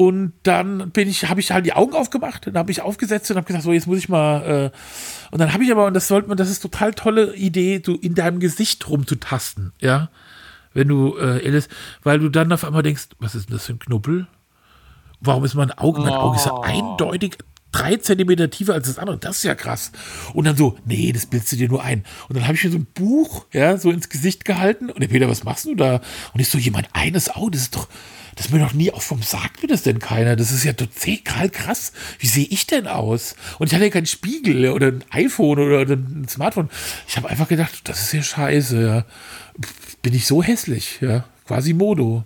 Und dann bin ich, habe ich halt die Augen aufgemacht, dann habe ich aufgesetzt und habe gesagt, so jetzt muss ich mal. Äh, und dann habe ich aber, und das sollte man, das ist total tolle Idee, du in deinem Gesicht rumzutasten, ja, wenn du äh, Alice, weil du dann auf einmal denkst, was ist denn das für ein Knubbel? Warum ist mein Auge, mein Auge ist ja oh. eindeutig drei Zentimeter tiefer als das andere. Das ist ja krass. Und dann so, nee, das bildest du dir nur ein. Und dann habe ich mir so ein Buch, ja, so ins Gesicht gehalten. Und der Peter, was machst du da? Und ich so, jemand eines Auge, das ist doch, das mir noch nie auf, warum sagt mir das denn keiner? Das ist ja total krass. Wie sehe ich denn aus? Und ich hatte ja keinen Spiegel oder ein iPhone oder, ein Smartphone. Ich habe einfach gedacht, das ist ja scheiße. Ja. Bin ich so hässlich, ja. Quasi Modo.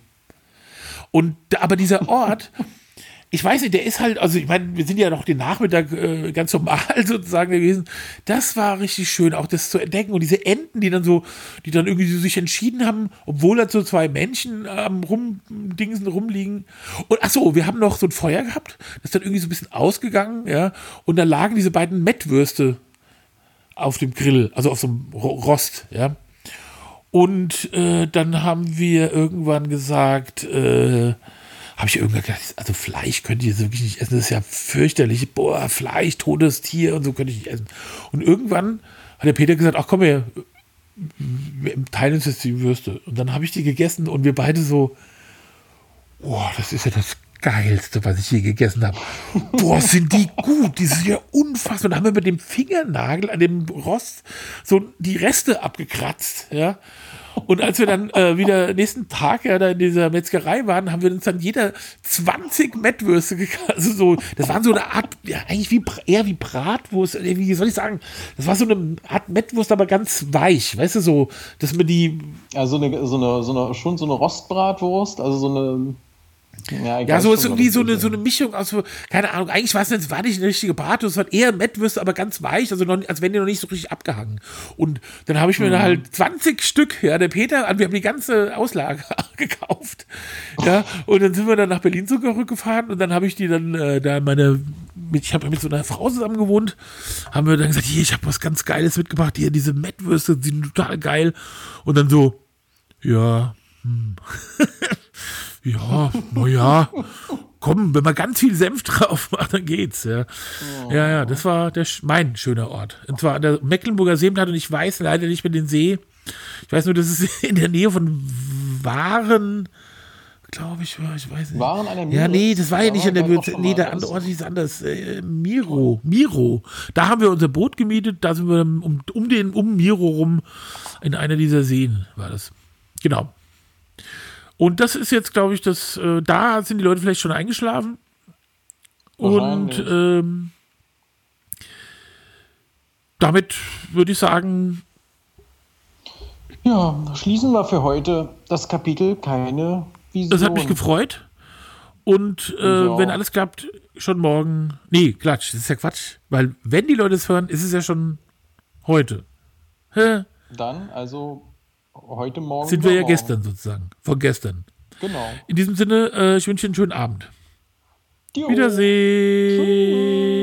Und aber dieser Ort, ich weiß nicht, der ist halt, also ich meine, wir sind ja noch den Nachmittag äh, ganz normal sozusagen gewesen. Das war richtig schön, auch das zu entdecken und diese Enten, die dann so, die dann irgendwie so sich entschieden haben, obwohl da so zwei Menschen am Rumdingsen rumliegen. Und ach so, wir haben noch so ein Feuer gehabt, das ist dann irgendwie so ein bisschen ausgegangen, ja, und da lagen diese beiden Mettwürste auf dem Grill, also auf so einem Rost, ja. Und äh, dann haben wir irgendwann gesagt, äh, habe ich irgendwann gedacht, also Fleisch könnte ich jetzt wirklich nicht essen, das ist ja fürchterlich. Boah, Fleisch, totes Tier und so könnte ich nicht essen. Und irgendwann hat der Peter gesagt, ach komm her, teilen uns jetzt die Würste. Und dann habe ich die gegessen und wir beide so, boah, das ist ja das Geilste, was ich je gegessen habe. Boah, sind die gut. Die sind ja unfassbar. Und dann haben wir mit dem Fingernagel an dem Rost so die Reste abgekratzt. Ja. Und als wir dann äh, wieder nächsten Tag ja da in dieser Metzgerei waren, haben wir uns dann jeder 20 Mettwürste gekauft. Also so, das waren so eine Art, ja, eigentlich wie, eher wie Bratwurst, wie soll ich sagen? Das war so eine Art Mettwurst, aber ganz weich, weißt du, so, dass man die. Ja, so eine, so eine, so eine schon so eine Rostbratwurst, also so eine ja, ja so ist irgendwie so eine, so eine Mischung aus, keine Ahnung, eigentlich war es war nicht eine richtige Bratwurst, es war eher Mettwürste, aber ganz weich, also noch, als wenn die noch nicht so richtig abgehangen. Und dann habe ich mir mhm. halt 20 Stück, ja, der Peter, wir haben die ganze Auslage gekauft, ja, und dann sind wir dann nach Berlin zurückgefahren und dann habe ich die dann äh, da meine, mit, ich habe mit so einer Frau zusammen gewohnt, haben wir dann gesagt, hier, ich habe was ganz Geiles mitgebracht, hier, diese Mettwürste, die sind total geil. Und dann so, ja, hm. Ja, naja, komm, wenn man ganz viel Senf drauf macht, dann geht's. Ja, oh. ja, ja, das war der, mein schöner Ort. Und zwar an der Mecklenburger Seenplatte und ich weiß leider nicht mehr den See. Ich weiß nur, das ist in der Nähe von Waren, glaube ich, ich weiß nicht. Waren an der Miro? Ja, nee, das war ja nicht an der Miro. Nee, der andere Ort ist anders. Äh, Miro, Miro. Da haben wir unser Boot gemietet, da sind wir um, um den, um Miro rum in einer dieser Seen, war das. Genau. Und das ist jetzt, glaube ich, das, äh, da sind die Leute vielleicht schon eingeschlafen. Und ähm, damit würde ich sagen. Ja, schließen wir für heute das Kapitel keine Vision. Das hat mich gefreut. Und äh, wenn alles klappt, schon morgen. Nee, Quatsch, das ist ja Quatsch. Weil, wenn die Leute es hören, ist es ja schon heute. Hä? Dann, also heute Morgen. Sind wir ja morgen. gestern sozusagen. Von gestern. Genau. In diesem Sinne, äh, ich wünsche Ihnen einen schönen Abend. Jo. Wiedersehen. Tschüss.